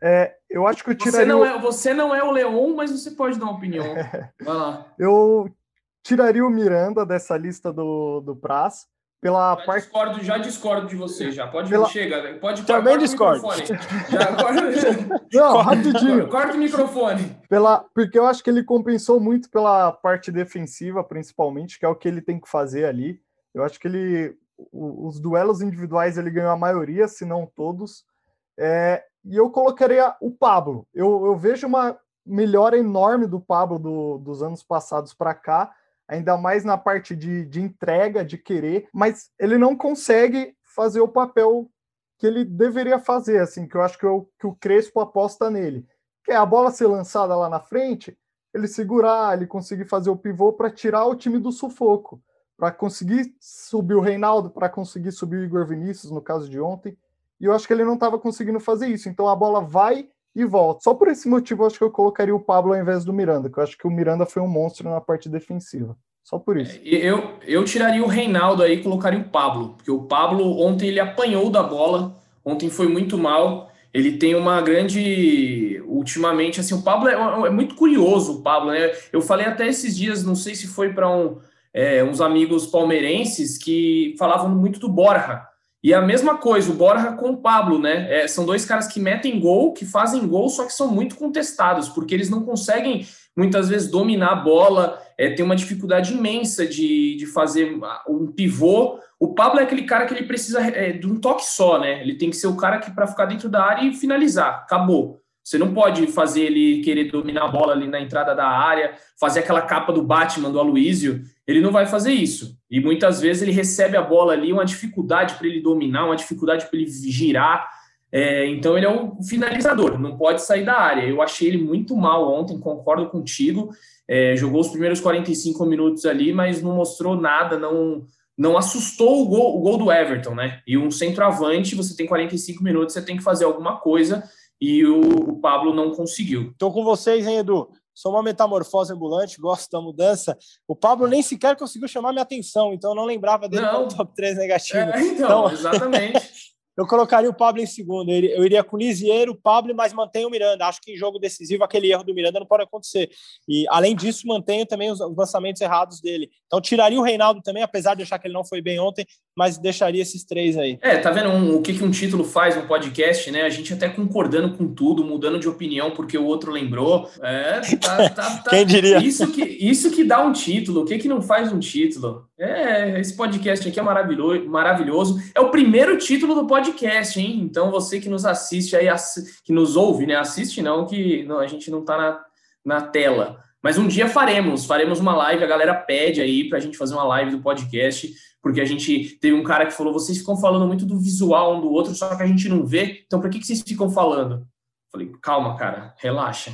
É, eu acho que eu tiraria. Você não, é, você não é o Leon, mas você pode dar uma opinião. *laughs* Vai lá. Eu tiraria o Miranda dessa lista do, do Praz. Pela já parte... discordo, já discordo de você, já. Pode pela... chega, pode Também discordo. Já, *laughs* Não, rapidinho. Corta o microfone. Pela... Porque eu acho que ele compensou muito pela parte defensiva, principalmente, que é o que ele tem que fazer ali. Eu acho que ele. Os duelos individuais ele ganhou a maioria, se não todos. É... E eu colocaria o Pablo. Eu, eu vejo uma melhora enorme do Pablo do, dos anos passados para cá, ainda mais na parte de, de entrega, de querer, mas ele não consegue fazer o papel que ele deveria fazer, assim, que eu acho que, eu, que o Crespo aposta nele. Que é a bola ser lançada lá na frente, ele segurar, ele conseguir fazer o pivô para tirar o time do sufoco, para conseguir subir o Reinaldo, para conseguir subir o Igor Vinícius, no caso de ontem. E eu acho que ele não estava conseguindo fazer isso. Então a bola vai e volta. Só por esse motivo, eu acho que eu colocaria o Pablo ao invés do Miranda, que eu acho que o Miranda foi um monstro na parte defensiva. Só por isso. É, eu, eu tiraria o Reinaldo aí e colocaria o Pablo, porque o Pablo ontem ele apanhou da bola, ontem foi muito mal. Ele tem uma grande. Ultimamente, assim, o Pablo é, é muito curioso, o Pablo, né? Eu falei até esses dias, não sei se foi para um, é, uns amigos palmeirenses que falavam muito do Borja. E a mesma coisa, o Borja com o Pablo, né? É, são dois caras que metem gol, que fazem gol, só que são muito contestados, porque eles não conseguem muitas vezes dominar a bola, é, tem uma dificuldade imensa de, de fazer um pivô. O Pablo é aquele cara que ele precisa é, de um toque só, né? Ele tem que ser o cara que para ficar dentro da área e finalizar, acabou. Você não pode fazer ele querer dominar a bola ali na entrada da área, fazer aquela capa do Batman do Aloísio. Ele não vai fazer isso. E muitas vezes ele recebe a bola ali, uma dificuldade para ele dominar, uma dificuldade para ele girar. É, então ele é um finalizador, não pode sair da área. Eu achei ele muito mal ontem, concordo contigo. É, jogou os primeiros 45 minutos ali, mas não mostrou nada, não não assustou o gol, o gol do Everton, né? E um centroavante, você tem 45 minutos, você tem que fazer alguma coisa, e o, o Pablo não conseguiu. Estou com vocês, hein, Edu? Sou uma metamorfose ambulante, gosto da mudança. O Pablo nem sequer conseguiu chamar minha atenção, então eu não lembrava dele no top 3 negativo. É, então, então, exatamente. *laughs* Eu colocaria o Pablo em segundo. Eu iria com o Lisieiro, o Pablo, mas mantenho o Miranda. Acho que em jogo decisivo aquele erro do Miranda não pode acontecer. E além disso, mantenho também os lançamentos errados dele. Então tiraria o Reinaldo também, apesar de achar que ele não foi bem ontem, mas deixaria esses três aí. É, tá vendo um, o que, que um título faz no podcast, né? A gente até concordando com tudo, mudando de opinião porque o outro lembrou. É, tá, tá, tá. *laughs* Quem diria? Isso que, isso que dá um título. O que, que não faz um título? É, esse podcast aqui é maravilhoso, maravilhoso. É o primeiro título do podcast podcast, hein? Então você que nos assiste aí, que nos ouve, né? Assiste não, que não, a gente não tá na, na tela. Mas um dia faremos, faremos uma live, a galera pede aí pra gente fazer uma live do podcast, porque a gente teve um cara que falou, vocês ficam falando muito do visual um do outro, só que a gente não vê, então por que, que vocês ficam falando? Falei, calma, cara, relaxa.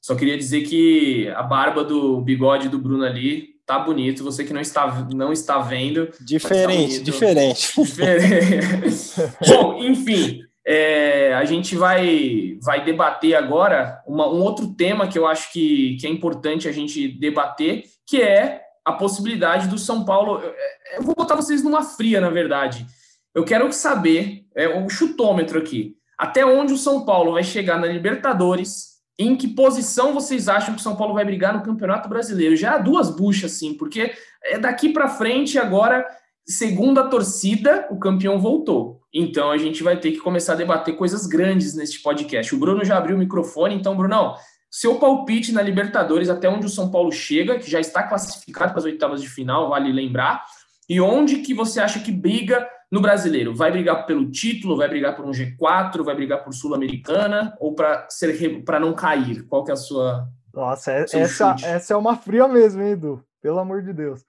Só queria dizer que a barba do bigode do Bruno ali tá bonito. Você que não está, não está vendo. Diferente, tá diferente. diferente. *laughs* Bom, enfim, é, a gente vai, vai debater agora uma, um outro tema que eu acho que, que é importante a gente debater, que é a possibilidade do São Paulo. Eu, eu vou botar vocês numa fria, na verdade. Eu quero saber, é um chutômetro aqui, até onde o São Paulo vai chegar na Libertadores em que posição vocês acham que o São Paulo vai brigar no Campeonato Brasileiro? Já há duas buchas, sim, porque é daqui para frente agora, segundo a torcida, o campeão voltou. Então a gente vai ter que começar a debater coisas grandes neste podcast. O Bruno já abriu o microfone, então, Brunão, seu palpite na Libertadores, até onde o São Paulo chega, que já está classificado para as oitavas de final, vale lembrar, e onde que você acha que briga no brasileiro, vai brigar pelo título, vai brigar por um G4, vai brigar por Sul-Americana ou para ser para não cair? Qual que é a sua Nossa, é, essa, essa é uma fria mesmo, hein, Edu? Pelo amor de Deus.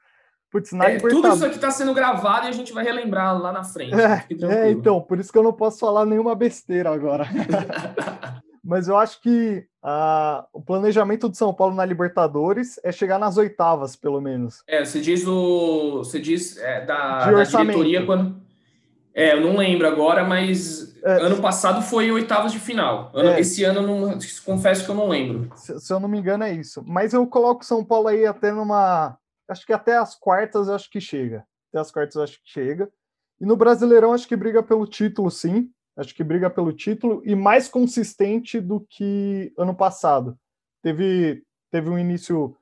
Putz, na é, Tudo isso aqui está sendo gravado e a gente vai relembrar lá na frente. É, é, então, por isso que eu não posso falar nenhuma besteira agora. *laughs* Mas eu acho que uh, o planejamento do São Paulo na Libertadores é chegar nas oitavas, pelo menos. É, você diz o. Você diz é, da, da diretoria quando. É, eu não lembro agora, mas é, ano passado foi oitavas de final. Ano, é, esse ano, não, confesso que eu não lembro. Se, se, eu não me engano, é isso. Mas eu coloco São Paulo aí até numa. Acho que até as quartas acho que chega. Até as quartas acho que chega. E no Brasileirão acho que briga pelo título, sim. Acho que briga pelo título e mais consistente do que ano passado. Teve, teve um início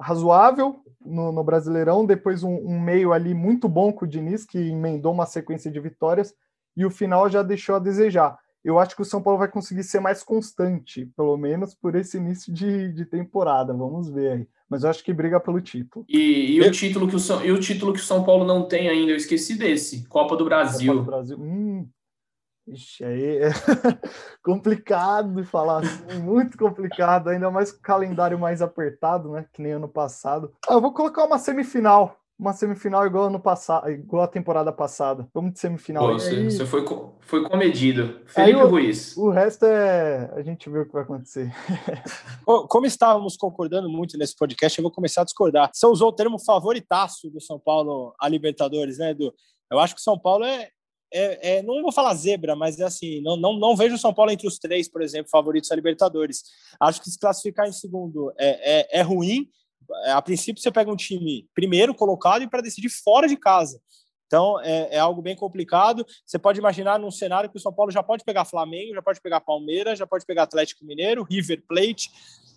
razoável no, no Brasileirão, depois um, um, meio ali muito bom com o Diniz, que emendou uma sequência de vitórias, e o final já deixou a desejar. Eu acho que o São Paulo vai conseguir ser mais constante, pelo menos por esse início de, de temporada. Vamos ver aí. Mas eu acho que briga pelo título. E, e o, título que o, São, e o título que o São Paulo não tem ainda, eu esqueci desse. Copa do Brasil. Copa do Brasil. Hum, Ixi, aí é *laughs* complicado de falar assim, muito complicado, ainda mais com o calendário mais apertado, né? Que nem ano passado. Ah, eu vou colocar uma semifinal. Uma semifinal igual ano passado, igual a temporada passada. Vamos de semifinal. Pô, você, aí... você foi, foi comedido. Felipe o, Ruiz. O resto é. A gente vê o que vai acontecer. *laughs* Como estávamos concordando muito nesse podcast, eu vou começar a discordar. Você usou o termo favoritaço do São Paulo a Libertadores, né, Edu? Eu acho que o São Paulo é, é, é, não vou falar zebra, mas é assim, não, não, não vejo o São Paulo entre os três, por exemplo, favoritos a Libertadores. Acho que se classificar em segundo é, é, é ruim. É, a princípio, você pega um time primeiro colocado e para decidir fora de casa. Então, é, é, algo bem complicado. Você pode imaginar num cenário que o São Paulo já pode pegar Flamengo, já pode pegar Palmeiras, já pode pegar Atlético Mineiro, River Plate.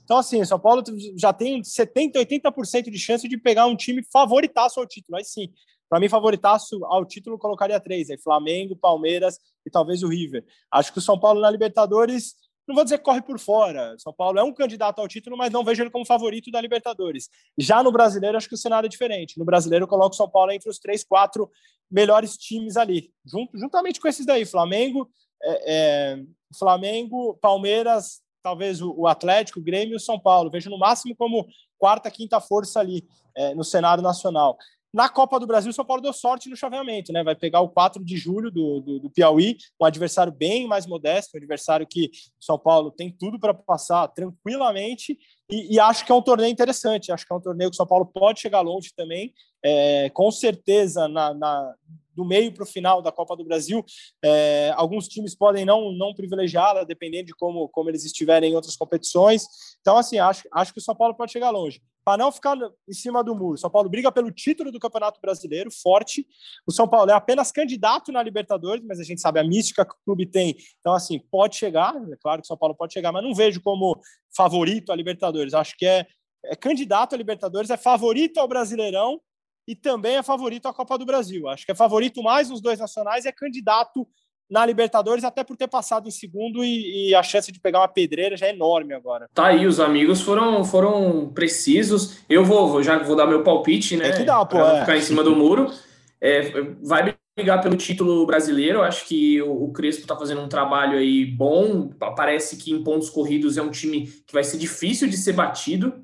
Então, assim, o São Paulo já tem 70%, 80% de chance de pegar um time favoritaço ao título. Aí sim, para mim, favoritaço ao título, colocaria três: aí Flamengo, Palmeiras e talvez o River. Acho que o São Paulo na Libertadores, não vou dizer corre por fora. São Paulo é um candidato ao título, mas não vejo ele como favorito da Libertadores. Já no brasileiro, acho que o cenário é diferente. No brasileiro, eu coloco São Paulo entre os três, quatro melhores times ali, junto, juntamente com esses daí: Flamengo, é, é, Flamengo, Palmeiras, talvez o, o Atlético, o Grêmio e o São Paulo. Vejo no máximo como quarta, quinta força ali é, no cenário nacional. Na Copa do Brasil, o São Paulo deu sorte no chaveamento, né? Vai pegar o 4 de julho do, do, do Piauí, um adversário bem mais modesto, um adversário que o São Paulo tem tudo para passar tranquilamente, e, e, acho que é um torneio interessante. Acho que é um torneio que o São Paulo pode chegar longe também. É, com certeza, na, na do meio para o final da Copa do Brasil, é, alguns times podem não, não privilegiá-la, dependendo de como, como eles estiverem em outras competições. Então, assim, acho, acho que o São Paulo pode chegar longe. Para não ficar em cima do muro, São Paulo briga pelo título do Campeonato Brasileiro, forte. O São Paulo é apenas candidato na Libertadores, mas a gente sabe a mística que o clube tem. Então, assim, pode chegar, é claro que o São Paulo pode chegar, mas não vejo como favorito a Libertadores. Acho que é, é candidato a Libertadores, é favorito ao Brasileirão e também é favorito à Copa do Brasil. Acho que é favorito mais nos dois nacionais e é candidato na Libertadores, até por ter passado em segundo e, e, a chance de pegar uma pedreira já é enorme agora. Tá aí, os amigos foram, foram precisos. Eu vou, já vou dar meu palpite, né? É que dá, pô. É. Ficar em cima do muro. É, vai brigar pelo título brasileiro. Acho que o, o Crespo tá fazendo um trabalho aí bom. Parece que em pontos corridos é um time que vai ser difícil de ser batido.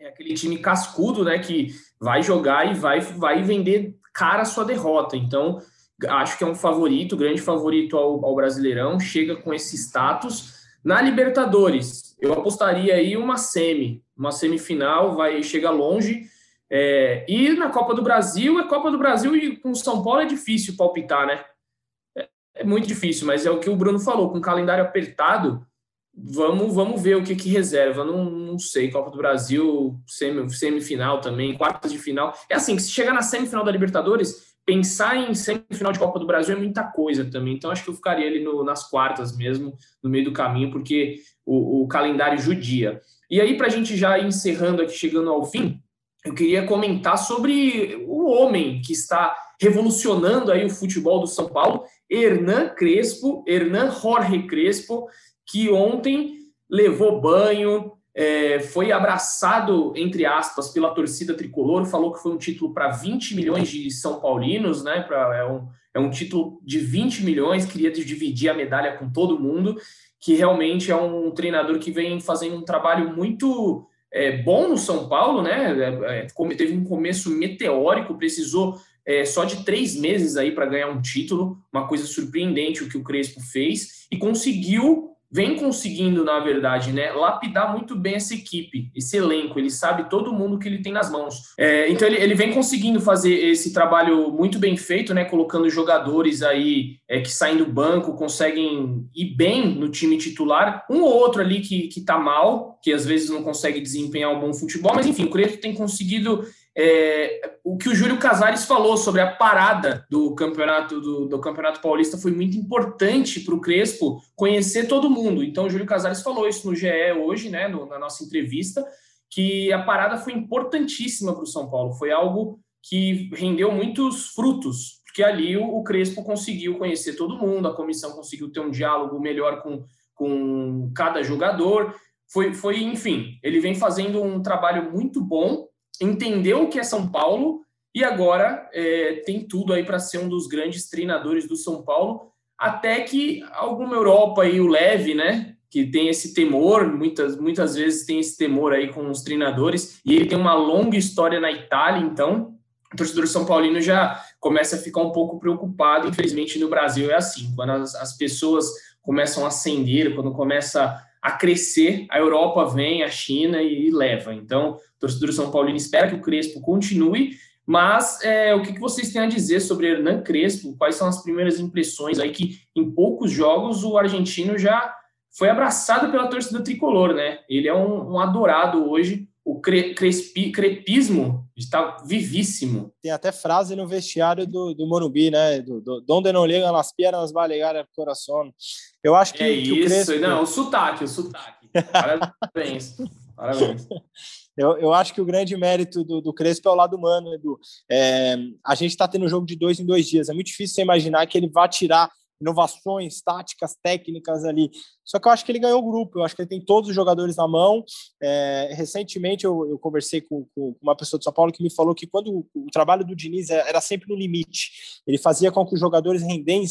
É aquele time cascudo, né? Que vai jogar e vai, vai vender cara a sua derrota. Então, acho que é um favorito, grande favorito ao, ao Brasileirão, chega com esse status. Na Libertadores, eu apostaria aí uma semi, uma semifinal, vai chega longe. É, e na Copa do Brasil, é Copa do Brasil e com São Paulo é difícil palpitar, né? É, é muito difícil, mas é o que o Bruno falou, com calendário apertado, Vamos, vamos ver o que, que reserva. Não, não sei. Copa do Brasil, semifinal também, quartas de final. É assim, se chegar na semifinal da Libertadores, pensar em semifinal de Copa do Brasil é muita coisa também. Então, acho que eu ficaria ali no, nas quartas mesmo, no meio do caminho, porque o, o calendário judia. E aí, para a gente já encerrando aqui, chegando ao fim, eu queria comentar sobre o homem que está revolucionando aí o futebol do São Paulo, Hernan Crespo, Hernan Jorge Crespo, que ontem levou banho, é, foi abraçado, entre aspas, pela torcida tricolor, falou que foi um título para 20 milhões de São Paulinos, né? Pra, é, um, é um título de 20 milhões, queria dividir a medalha com todo mundo, que realmente é um treinador que vem fazendo um trabalho muito é, bom no São Paulo, né? É, é teve um começo meteórico, precisou é, só de três meses aí para ganhar um título, uma coisa surpreendente o que o Crespo fez, e conseguiu vem conseguindo, na verdade, né, lapidar muito bem essa equipe, esse elenco. Ele sabe todo mundo que ele tem nas mãos. É, então ele, ele vem conseguindo fazer esse trabalho muito bem feito, né, colocando jogadores aí é, que saem do banco, conseguem ir bem no time titular. Um ou outro ali que, que tá mal, que às vezes não consegue desempenhar um bom futebol, mas enfim, o Crespo tem conseguido é, o que o Júlio Casares falou sobre a parada do campeonato do, do campeonato paulista foi muito importante para o Crespo conhecer todo mundo. Então, o Júlio Casares falou isso no GE hoje, né, no, na nossa entrevista, que a parada foi importantíssima para o São Paulo. Foi algo que rendeu muitos frutos, porque ali o, o Crespo conseguiu conhecer todo mundo, a comissão conseguiu ter um diálogo melhor com, com cada jogador. Foi, foi, enfim, ele vem fazendo um trabalho muito bom entendeu o que é São Paulo e agora é, tem tudo aí para ser um dos grandes treinadores do São Paulo. até que alguma Europa aí o leve, né? Que tem esse temor, muitas, muitas vezes tem esse temor aí com os treinadores, e ele tem uma longa história na Itália, então o torcedor São Paulino já começa a ficar um pouco preocupado. Infelizmente, no Brasil é assim. Quando as, as pessoas começam a ascender, quando começa a crescer, a Europa vem, a China e, e leva. Então, torcedor São Paulino espera que o Crespo continue, mas é, o que, que vocês têm a dizer sobre Hernan Crespo? Quais são as primeiras impressões aí que em poucos jogos o argentino já foi abraçado pela torcida tricolor, né? Ele é um, um adorado hoje o cre, crespi, crepismo está vivíssimo. Tem até frase no vestiário do, do Morumbi, né? Do, do, Donde não ligam las piernas, vai ligar o coração. Eu acho que, é que isso, o Crespo... não, o sotaque, o sotaque. *laughs* Parabéns. Parabéns. Eu, eu acho que o grande mérito do, do Crespo é o lado humano, Edu. É, a gente está tendo jogo de dois em dois dias. É muito difícil você imaginar que ele vá tirar inovações táticas, técnicas ali. Só que eu acho que ele ganhou o grupo, eu acho que ele tem todos os jogadores na mão. É, recentemente eu, eu conversei com, com, uma pessoa de São Paulo que me falou que quando o, o trabalho do Diniz era sempre no limite, ele fazia com que os jogadores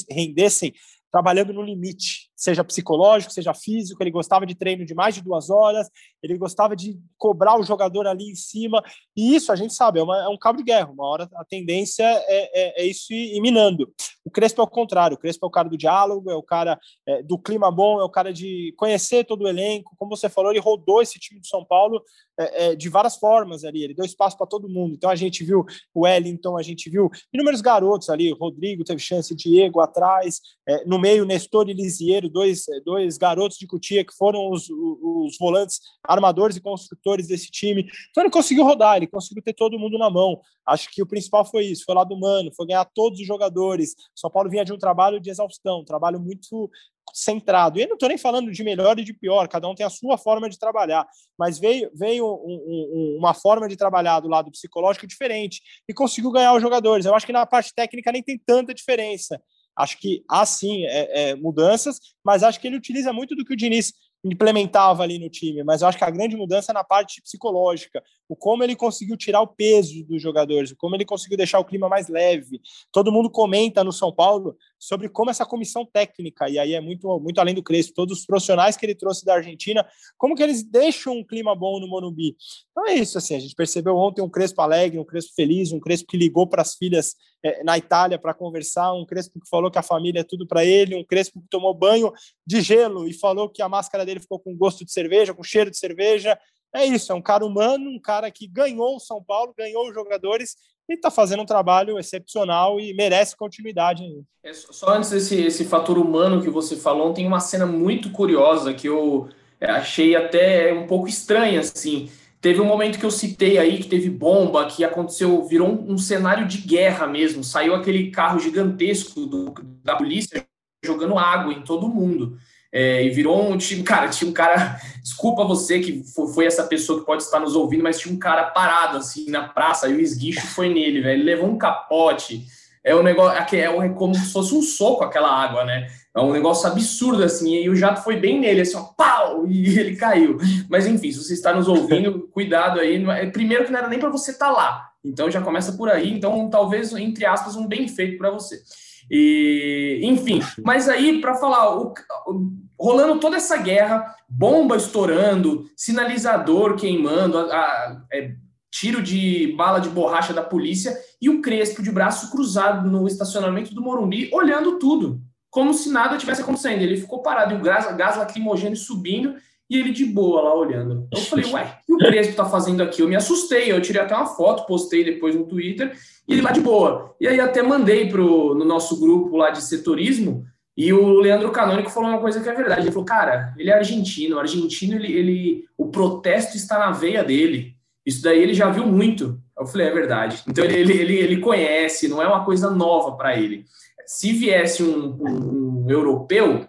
rendessem trabalhando no limite, seja psicológico, seja físico. Ele gostava de treino de mais de duas horas, ele gostava de cobrar o jogador ali em cima. E isso a gente sabe, é, uma, é um cabo de guerra. Uma hora a tendência é, é, é, isso ir, minando. O Crespo é o contrário. O Crespo é o cara do diálogo, é o cara é, do clima bom, é o cara de conhecer todo o elenco. Como você falou, ele rodou esse time de São Paulo é, é, de várias formas ali. Ele deu espaço para todo mundo. Então a gente viu o Wellington, a gente viu inúmeros garotos ali. Rodrigo teve chance, Diego atrás. no meio, Nestor e Lisieiro, dois, dois garotos de Cutia que foram os, os volantes armadores e construtores desse time. Então ele conseguiu rodar, ele conseguiu ter todo mundo na mão. Acho que o principal foi isso, foi lá do Mano, foi ganhar todos os jogadores. São Paulo vinha de um trabalho de exaustão, um trabalho muito centrado. E eu não estou nem falando de melhor e de pior, cada um tem a sua forma de trabalhar, mas veio, veio um, um, uma forma de trabalhar do lado psicológico diferente e conseguiu ganhar os jogadores. Eu acho que na parte técnica nem tem tanta diferença. Acho que há sim é, é, mudanças, mas acho que ele utiliza muito do que o Diniz implementava ali no time, mas eu acho que a grande mudança é na parte psicológica, o como ele conseguiu tirar o peso dos jogadores, o como ele conseguiu deixar o clima mais leve. Todo mundo comenta no São Paulo sobre como essa comissão técnica, e aí é muito, muito além do Crespo, todos os profissionais que ele trouxe da Argentina, como que eles deixam um clima bom no Morumbi. Então é isso, assim, a gente percebeu ontem um Crespo alegre, um Crespo feliz, um Crespo que ligou para as filhas na Itália para conversar, um Crespo que falou que a família é tudo para ele, um Crespo que tomou banho de gelo e falou que a máscara dele ficou com gosto de cerveja, com cheiro de cerveja. É isso, é um cara humano, um cara que ganhou o São Paulo, ganhou os jogadores e está fazendo um trabalho excepcional e merece continuidade. É, só antes desse esse fator humano que você falou, tem uma cena muito curiosa que eu é, achei até um pouco estranha, assim. Teve um momento que eu citei aí que teve bomba, que aconteceu, virou um, um cenário de guerra mesmo. Saiu aquele carro gigantesco do, da polícia jogando água em todo mundo. É, e virou um time, cara, tinha um cara, *laughs* desculpa você que foi, essa pessoa que pode estar nos ouvindo, mas tinha um cara parado assim na praça e o esguicho foi nele, velho. Ele levou um capote. É um negócio, é, é como se fosse um soco aquela água, né? É um negócio absurdo, assim, e o jato foi bem nele, assim, ó, pau, *laughs* e ele caiu. Mas enfim, se você está nos ouvindo, *laughs* cuidado aí. É, primeiro que não era nem para você estar tá lá, então já começa por aí. Então, talvez, entre aspas, um bem feito para você. E, enfim, mas aí, para falar, o, o, rolando toda essa guerra, bomba estourando, sinalizador queimando, a, a, é, tiro de bala de borracha da polícia e o Crespo de braço cruzado no estacionamento do Morumbi, olhando tudo como se nada tivesse acontecendo. Ele ficou parado e o gás, gás lacrimogêneo subindo e ele de boa lá olhando. Eu falei, ué, o que o Crespo tá fazendo aqui? Eu me assustei, eu tirei até uma foto, postei depois no Twitter, e ele lá de boa. E aí até mandei pro, no nosso grupo lá de setorismo, e o Leandro Canônico falou uma coisa que é verdade. Ele falou, cara, ele é argentino, o argentino, ele, ele, o protesto está na veia dele. Isso daí ele já viu muito. Eu falei, é verdade. Então ele, ele, ele, ele conhece, não é uma coisa nova para ele se viesse um, um, um, europeu,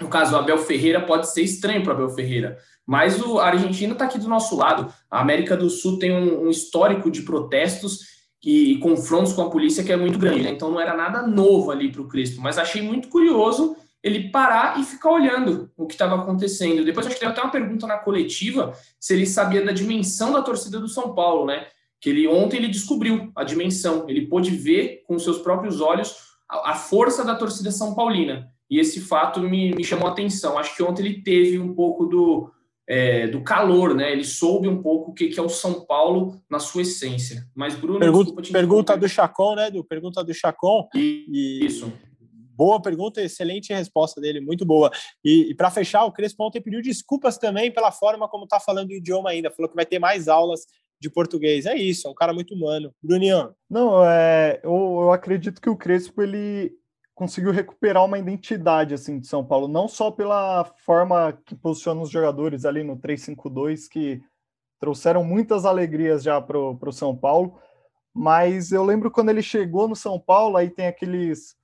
no caso o Abel Ferreira, pode ser estranho para Abel Ferreira. Mas o, a Argentina está aqui do nosso lado. A América do Sul tem um, um histórico de protestos e, e, confrontos com a polícia que é muito grande. Né? Então não era nada novo ali para o Crespo. Mas achei muito curioso ele parar e ficar olhando o que estava acontecendo. Depois acho que teve até uma pergunta na coletiva se ele sabia da dimensão da torcida do São Paulo, né? Que ele ontem ele descobriu a dimensão. Ele pôde ver com seus próprios olhos a, força da torcida São Paulina. E esse fato me, me chamou a atenção. Acho que ontem ele teve um pouco do, é, do calor, né? Ele soube um pouco o que, que é o São Paulo na sua essência. Mas, Bruno, pergunta, pergunta do Chacon, né? Do pergunta do Chacon. E, Isso. Boa pergunta, excelente resposta dele, muito boa. E, e para fechar, o Crespo ontem pediu desculpas também pela forma como está falando o idioma ainda. Falou que vai ter mais aulas de português. É isso, é um cara muito humano. Bruninho. Não, é, eu, eu acredito que o Crespo ele conseguiu recuperar uma identidade assim de São Paulo, não só pela forma que posiciona os jogadores ali no 3-5-2, que trouxeram muitas alegrias já para o São Paulo, mas eu lembro quando ele chegou no São Paulo, aí tem aqueles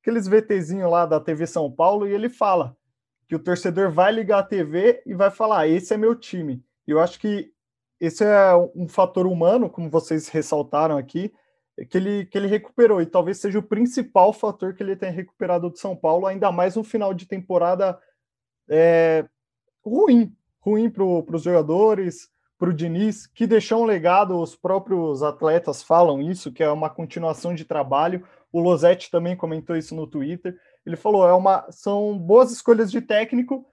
aqueles VTzinhos lá da TV São Paulo e ele fala que o torcedor vai ligar a TV e vai falar: ah, esse é meu time. E eu acho que esse é um fator humano, como vocês ressaltaram aqui, que ele, que ele recuperou, e talvez seja o principal fator que ele tenha recuperado do São Paulo, ainda mais um final de temporada é, ruim, ruim para os jogadores, para o Diniz, que deixou um legado, os próprios atletas falam isso, que é uma continuação de trabalho. O Losetti também comentou isso no Twitter. Ele falou: é uma, são boas escolhas de técnico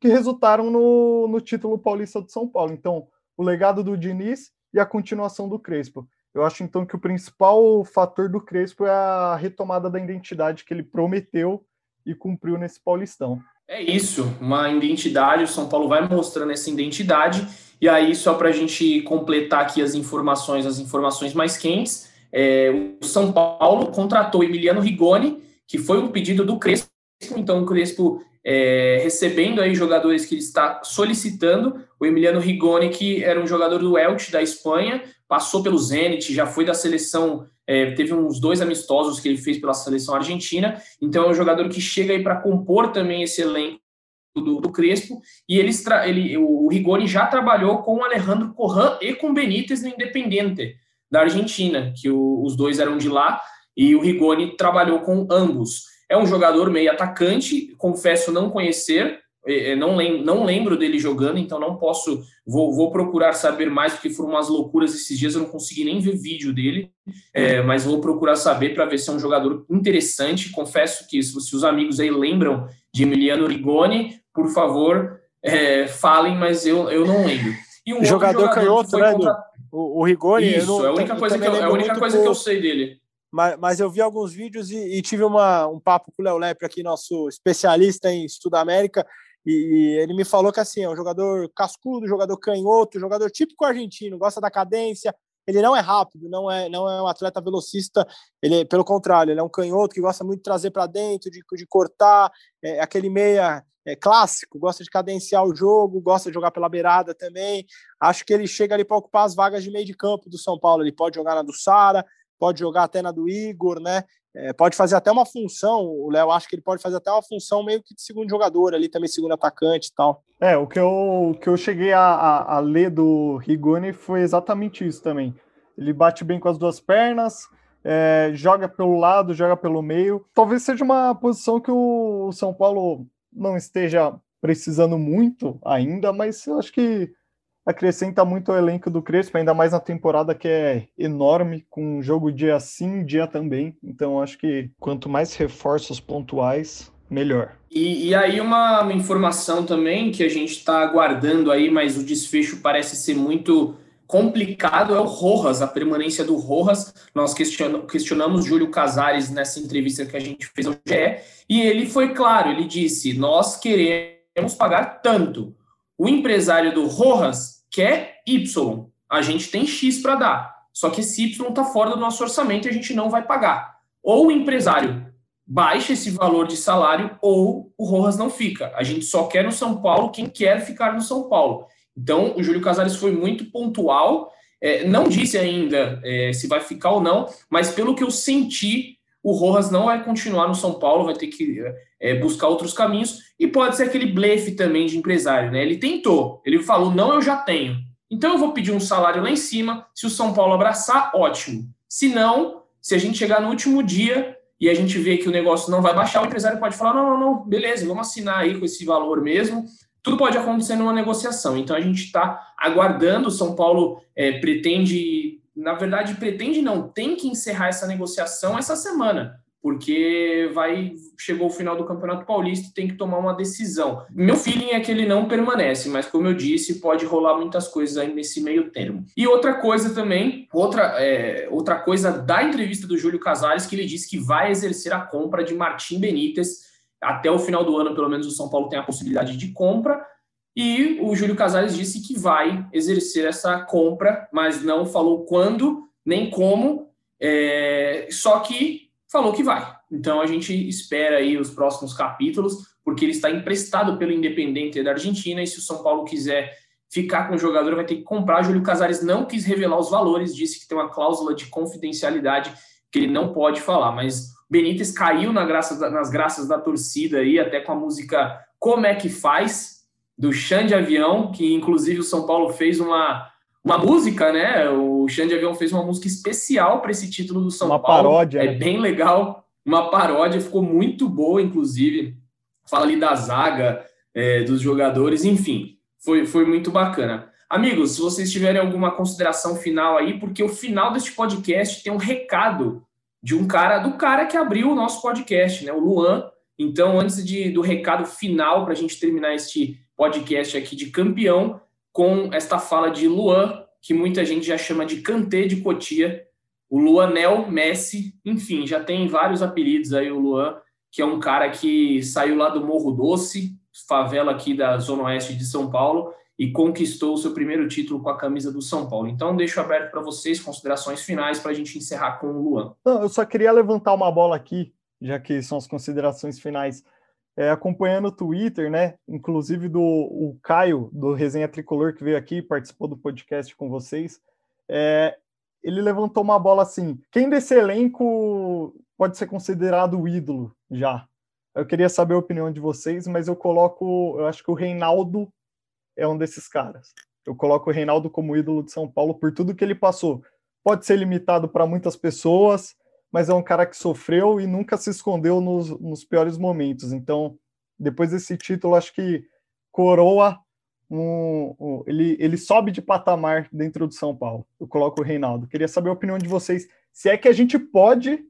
que resultaram no, no título paulista do São Paulo. Então, o legado do Diniz e a continuação do Crespo. Eu acho então que o principal fator do Crespo é a retomada da identidade que ele prometeu e cumpriu nesse Paulistão. É isso, uma identidade. O São Paulo vai mostrando essa identidade. E aí, só para a gente completar aqui as informações, as informações mais quentes, é, o São Paulo contratou Emiliano Rigoni, que foi um pedido do Crespo. Então, o Crespo é, recebendo aí jogadores que ele está solicitando. O Emiliano Rigoni, que era um jogador do Elche da Espanha, passou pelo Zenit, já foi da seleção, é, teve uns dois amistosos que ele fez pela seleção argentina, então é um jogador que chega aí para compor também esse elenco do, do Crespo, e ele, ele, o Rigoni já trabalhou com o Alejandro Corran e com Benítez no Independente da Argentina, que o, os dois eram de lá, e o Rigoni trabalhou com ambos. É um jogador meio atacante, confesso não conhecer, é, é, não, lem não lembro dele jogando, então não posso. Vou, vou, procurar saber mais, porque foram umas loucuras esses dias, eu não consegui nem ver vídeo dele, é, mas vou procurar saber para ver se é um jogador interessante. Confesso que, se, se os amigos aí lembram de Emiliano Rigoni, por favor, é, falem, mas eu, eu não lembro. E um jogador, jogador canhoto, né? Contra... O, o Rigoni. Isso, não, é a única coisa, que eu, é a única coisa que eu sei dele. Mas, mas, eu vi alguns vídeos e, e tive uma, um papo com o Léo Lepre aqui, nosso especialista em Sudamérica, e ele me falou que assim, é um jogador cascudo, jogador canhoto, jogador típico argentino, gosta da cadência. Ele não é rápido, não é, não é um atleta velocista, ele pelo contrário, ele é um canhoto que gosta muito de trazer para dentro, de, de cortar, é aquele meia é, clássico, gosta de cadenciar o jogo, gosta de jogar pela beirada também. Acho que ele chega ali para ocupar as vagas de meio de campo do São Paulo. Ele pode jogar na do Sara, pode jogar até na do Igor, né? É, pode fazer até uma função, o Léo acho que ele pode fazer até uma função meio que de segundo jogador ali, também segundo atacante e tal. É, o que eu, o que eu cheguei a, a, a ler do Rigoni foi exatamente isso também. Ele bate bem com as duas pernas, é, joga pelo lado, joga pelo meio. Talvez seja uma posição que o São Paulo não esteja precisando muito ainda, mas eu acho que acrescenta muito o elenco do Crespo, ainda mais na temporada que é enorme, com um jogo dia sim, dia também. Então acho que quanto mais reforços pontuais, melhor. E, e aí uma, uma, informação também que a gente está aguardando aí, mas o desfecho parece ser muito complicado é o Rojas, a permanência do Rojas. Nós questionamos, questionamos Júlio Casares nessa entrevista que a gente fez ao GE, e ele foi claro, ele disse: nós queremos pagar tanto. O empresário do Rojas quer Y. A gente tem X para dar. Só que esse Y está fora do nosso orçamento e a gente não vai pagar. Ou o empresário baixa esse valor de salário, ou o Rojas não fica. A gente só quer no São Paulo quem quer ficar no São Paulo. Então, o Júlio Casares foi muito pontual. É, não disse ainda é, se vai ficar ou não, mas pelo que eu senti, o Rojas não vai continuar no São Paulo, vai ter que é, buscar outros caminhos, e pode ser aquele blefe também de empresário, né? Ele tentou, ele falou, não, eu já tenho. Então eu vou pedir um salário lá em cima, se o São Paulo abraçar, ótimo. Se não, se a gente chegar no último dia e a gente vê que o negócio não vai baixar, o empresário pode falar, não, não, não, beleza, vamos assinar aí com esse valor mesmo. Tudo pode acontecer numa negociação. Então a gente está aguardando, o São Paulo é, pretende na verdade, pretende não, tem que encerrar essa negociação essa semana. porque vai chegou o final do Campeonato Paulista e tem que tomar uma decisão. Meu feeling é que ele não permanece, mas como eu disse, pode rolar muitas coisas aí nesse meio termo. E outra coisa também, outra, é, outra coisa da entrevista do Júlio Casares, que ele disse que vai exercer a compra de Martim Benítez até o final do ano, pelo menos o São Paulo tem a possibilidade de compra. E o Júlio Casares disse que vai exercer essa compra, mas não falou quando nem como. É, só que falou que vai. Então a gente espera aí os próximos capítulos, porque ele está emprestado pelo Independente da Argentina e se o São Paulo quiser ficar com o jogador vai ter que comprar. Júlio Casares não quis revelar os valores, disse que tem uma cláusula de confidencialidade que ele não pode falar, mas Benítez caiu na graça nas graças da torcida aí, até com a música Como é que faz do Xande Avião, que inclusive o São Paulo fez uma uma música, né? O Xande Avião fez uma música especial para esse título do São uma Paulo. Uma paródia. É né? bem legal. Uma paródia, ficou muito boa, inclusive. Fala ali da zaga, é, dos jogadores, enfim. Foi, foi muito bacana. Amigos, se vocês tiverem alguma consideração final aí, porque o final deste podcast tem um recado de um cara, do cara que abriu o nosso podcast, né? O Luan. Então, antes de, do recado final, para a gente terminar este podcast aqui de campeão, com esta fala de Luan, que muita gente já chama de Kanté de Cotia, o Luanel Messi, enfim, já tem vários apelidos aí o Luan, que é um cara que saiu lá do Morro Doce, favela aqui da Zona Oeste de São Paulo, e conquistou o seu primeiro título com a camisa do São Paulo. Então, deixo aberto para vocês considerações finais para a gente encerrar com o Luan. Não, eu só queria levantar uma bola aqui, já que são as considerações finais é, acompanhando o Twitter, né? Inclusive do o Caio, do Resenha Tricolor, que veio aqui participou do podcast com vocês. É, ele levantou uma bola assim: quem desse elenco pode ser considerado o ídolo já? Eu queria saber a opinião de vocês, mas eu coloco, eu acho que o Reinaldo é um desses caras. Eu coloco o Reinaldo como ídolo de São Paulo por tudo que ele passou. Pode ser limitado para muitas pessoas, mas é um cara que sofreu e nunca se escondeu nos, nos piores momentos. Então, depois desse título, acho que coroa um, um, ele, ele sobe de patamar dentro do São Paulo. Eu coloco o Reinaldo. Queria saber a opinião de vocês. Se é que a gente pode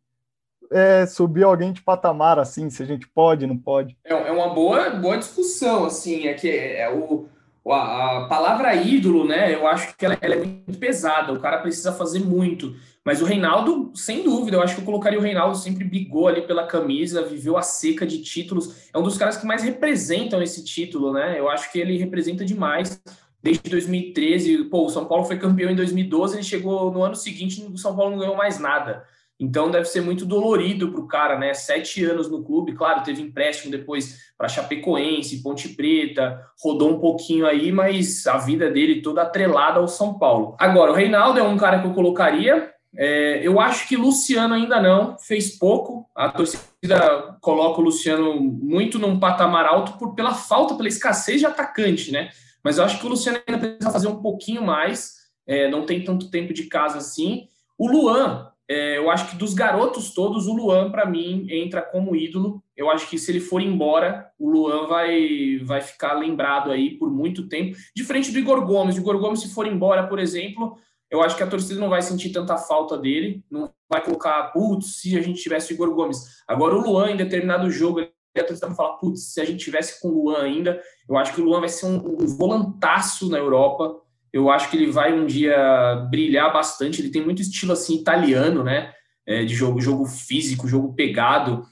é, subir alguém de patamar assim, se a gente pode, não pode. É, é uma boa, boa discussão, assim, é que é, o, a, palavra ídolo, né? Eu acho que ela, ela, é muito pesada, o cara precisa fazer muito. Mas o Reinaldo, sem dúvida, eu acho que eu colocaria o Reinaldo, sempre brigou ali pela camisa, viveu a seca de títulos. É um dos caras que mais representam esse título, né? Eu acho que ele representa demais. Desde 2013, pô, o São Paulo foi campeão em 2012, ele chegou no ano seguinte, o São Paulo não ganhou mais nada. Então deve ser muito dolorido para o cara, né? Sete anos no clube, claro, teve empréstimo depois para Chapecoense, Ponte Preta, rodou um pouquinho aí, mas a vida dele toda atrelada ao São Paulo. Agora, o Reinaldo é um cara que eu colocaria. É, eu acho que Luciano ainda não, fez pouco. A torcida coloca o Luciano muito num patamar alto por, pela falta, pela escassez de atacante, né? Mas eu acho que o Luciano ainda precisa fazer um pouquinho mais, é, não tem tanto tempo de casa assim. O Luan, é, eu acho que dos garotos todos, o Luan, para mim, entra como ídolo. Eu acho que se ele for embora, o Luan vai, vai ficar lembrado aí por muito tempo. Diferente do Igor Gomes. O Igor Gomes, se for embora, por exemplo, eu acho que a torcida não vai sentir tanta falta dele. Não vai colocar, putz, se a gente tivesse o Igor Gomes. Agora, o Luan, em determinado jogo, a torcida vai falar, putz, se a gente tivesse com o Luan ainda, eu acho que o Luan vai ser um, um volantaço na Europa eu acho que ele vai um dia brilhar bastante. Ele tem muito estilo assim italiano, né? É, de jogo, jogo físico, jogo pegado.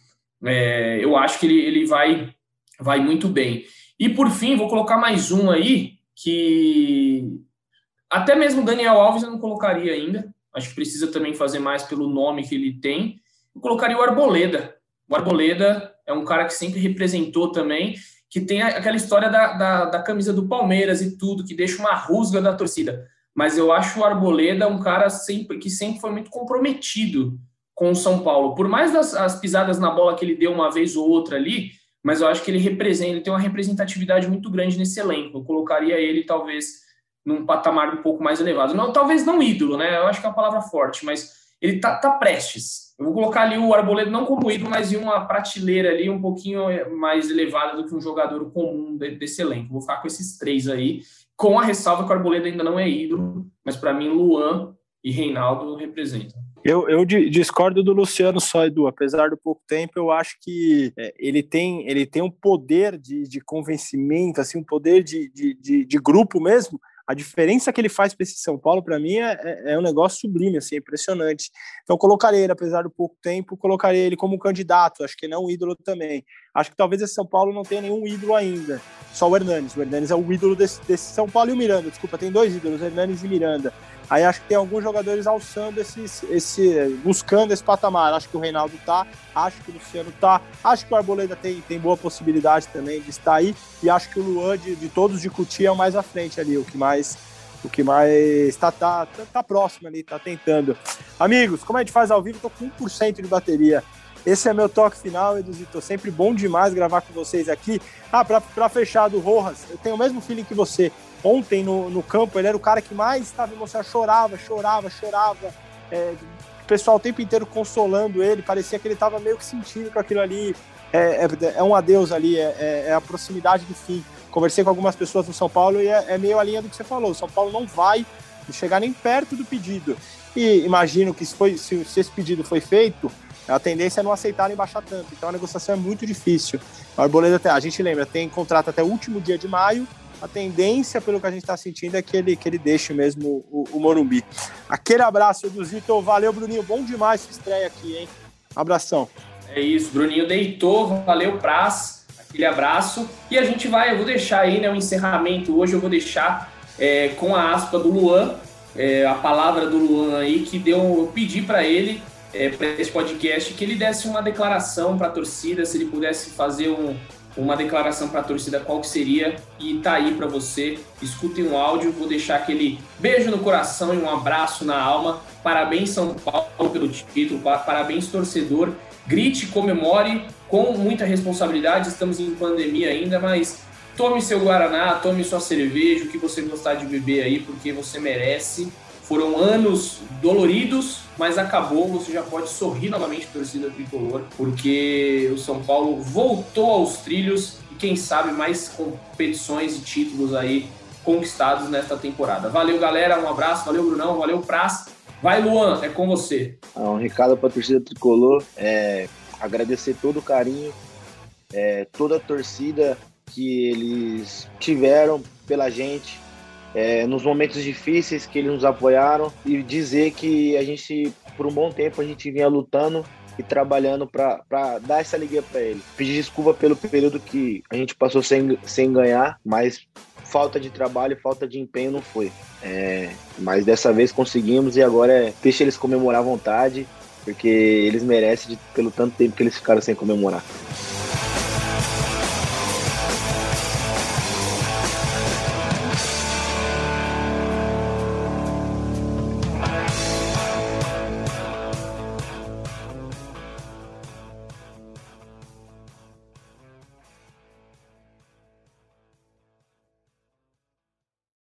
É, eu acho que ele, ele vai, vai muito bem. E por fim, vou colocar mais um aí que até mesmo Daniel Alves eu não colocaria ainda. Acho que precisa também fazer mais pelo nome que ele tem. Eu colocaria o Arboleda. O Arboleda é um cara que sempre representou também que tem aquela história da, da, da, camisa do Palmeiras e tudo, que deixa uma rusga da torcida. Mas eu acho o Arboleda um cara sempre, que sempre foi muito comprometido com o São Paulo. Por mais das as pisadas na bola que ele deu uma vez ou outra ali, mas eu acho que ele representa, ele tem uma representatividade muito grande nesse elenco. Eu colocaria ele, talvez, num patamar um pouco mais elevado. Não, talvez não ídolo, né? Eu acho que é uma palavra forte, mas ele tá, tá prestes eu vou colocar ali o Arboleda não como ídolo, mas em uma prateleira ali um pouquinho mais elevada do que um jogador comum desse elenco. Vou ficar com esses três aí, com a ressalva que o Arboleda ainda não é ídolo, mas para mim Luan e Reinaldo representam. Eu, eu discordo do Luciano só, Edu. Apesar do pouco tempo, eu acho que é, ele tem, ele tem um poder de, de convencimento, assim, um poder de, de, de, de grupo mesmo, a diferença que ele faz para esse São Paulo, para mim, é, é, é, um negócio sublime, assim, é impressionante. Então, colocaria ele, apesar do pouco tempo, colocaria ele como candidato. Acho que ele é um ídolo também. Acho que talvez esse São Paulo não tenha nenhum ídolo ainda. Só o Hernanes. O Hernanes é o ídolo desse, desse São Paulo e o Miranda. Desculpa, tem dois ídolos, Hernanes e Miranda. Aí acho que tem alguns jogadores alçando esse, esse buscando esse patamar. Acho que o Reinaldo tá, acho que o Luciano tá, acho que o Arboleda tem, tem boa possibilidade também de estar aí e acho que o Luan de, de todos de Cutia é o mais à frente ali, o que mais o que mais está tá, tá, tá próximo ali, tá tentando. Amigos, como a gente faz ao vivo, tô com 1% de bateria. Esse é meu toque final, Eduzito. Sempre bom demais gravar com vocês aqui. Ah, para fechar do Rojas, eu tenho o mesmo feeling que você ontem no, no campo, ele era o cara que mais estava emocionado, chorava, chorava, chorava. É, o pessoal o tempo inteiro consolando ele, parecia que ele estava meio que sentindo com aquilo ali. É, é, é um adeus ali, é, é, é, a proximidade do fim. Conversei com algumas pessoas no São Paulo e é, é, meio a linha do que você falou. O São Paulo não vai chegar nem perto do pedido. E imagino que se, foi, se, se esse pedido foi feito, a tendência é não aceitar e baixar tanto. Então a negociação é muito difícil. A Arboleda, a gente lembra, tem contrato até o último dia de maio a tendência, pelo que a gente está sentindo, é que ele, que ele deixe mesmo o, o Morumbi. Aquele abraço do Zito, valeu, Bruninho, bom demais sua estreia aqui, hein? Abração. É isso, Bruninho deitou, valeu, Praz, aquele abraço. E a gente vai, eu vou deixar aí, né, o encerramento hoje, eu vou deixar é, com a aspa do Luan, é, a palavra do Luan aí, que deu, eu pedi para ele, é, para esse podcast, que ele desse uma declaração para a torcida, se ele pudesse fazer um, uma declaração para a torcida qual que seria e tá aí para você. Escutem um áudio, vou deixar aquele beijo no coração e um abraço na alma. Parabéns São Paulo pelo título, parabéns torcedor. Grite, comemore com muita responsabilidade. Estamos em pandemia ainda, mas tome seu guaraná, tome sua cerveja, o que você gostar de beber aí, porque você merece. Foram anos doloridos, mas acabou. Você já pode sorrir novamente, torcida tricolor, porque o São Paulo voltou aos trilhos e quem sabe mais competições e títulos aí conquistados nesta temporada. Valeu, galera. Um abraço. Valeu, Brunão. Valeu, Praz. Vai, Luan. É com você. Ah, um recado para a torcida tricolor. É agradecer todo o carinho, é, toda a torcida que eles tiveram pela gente, é, nos momentos difíceis que eles nos apoiaram e dizer que a gente, por um bom tempo, a gente vinha lutando e trabalhando para dar essa alegria para ele. Pedir desculpa pelo período que a gente passou sem, sem ganhar, mas falta de trabalho, falta de empenho não foi. É, mas dessa vez conseguimos e agora é, deixa eles comemorar à vontade, porque eles merecem de, pelo tanto tempo que eles ficaram sem comemorar.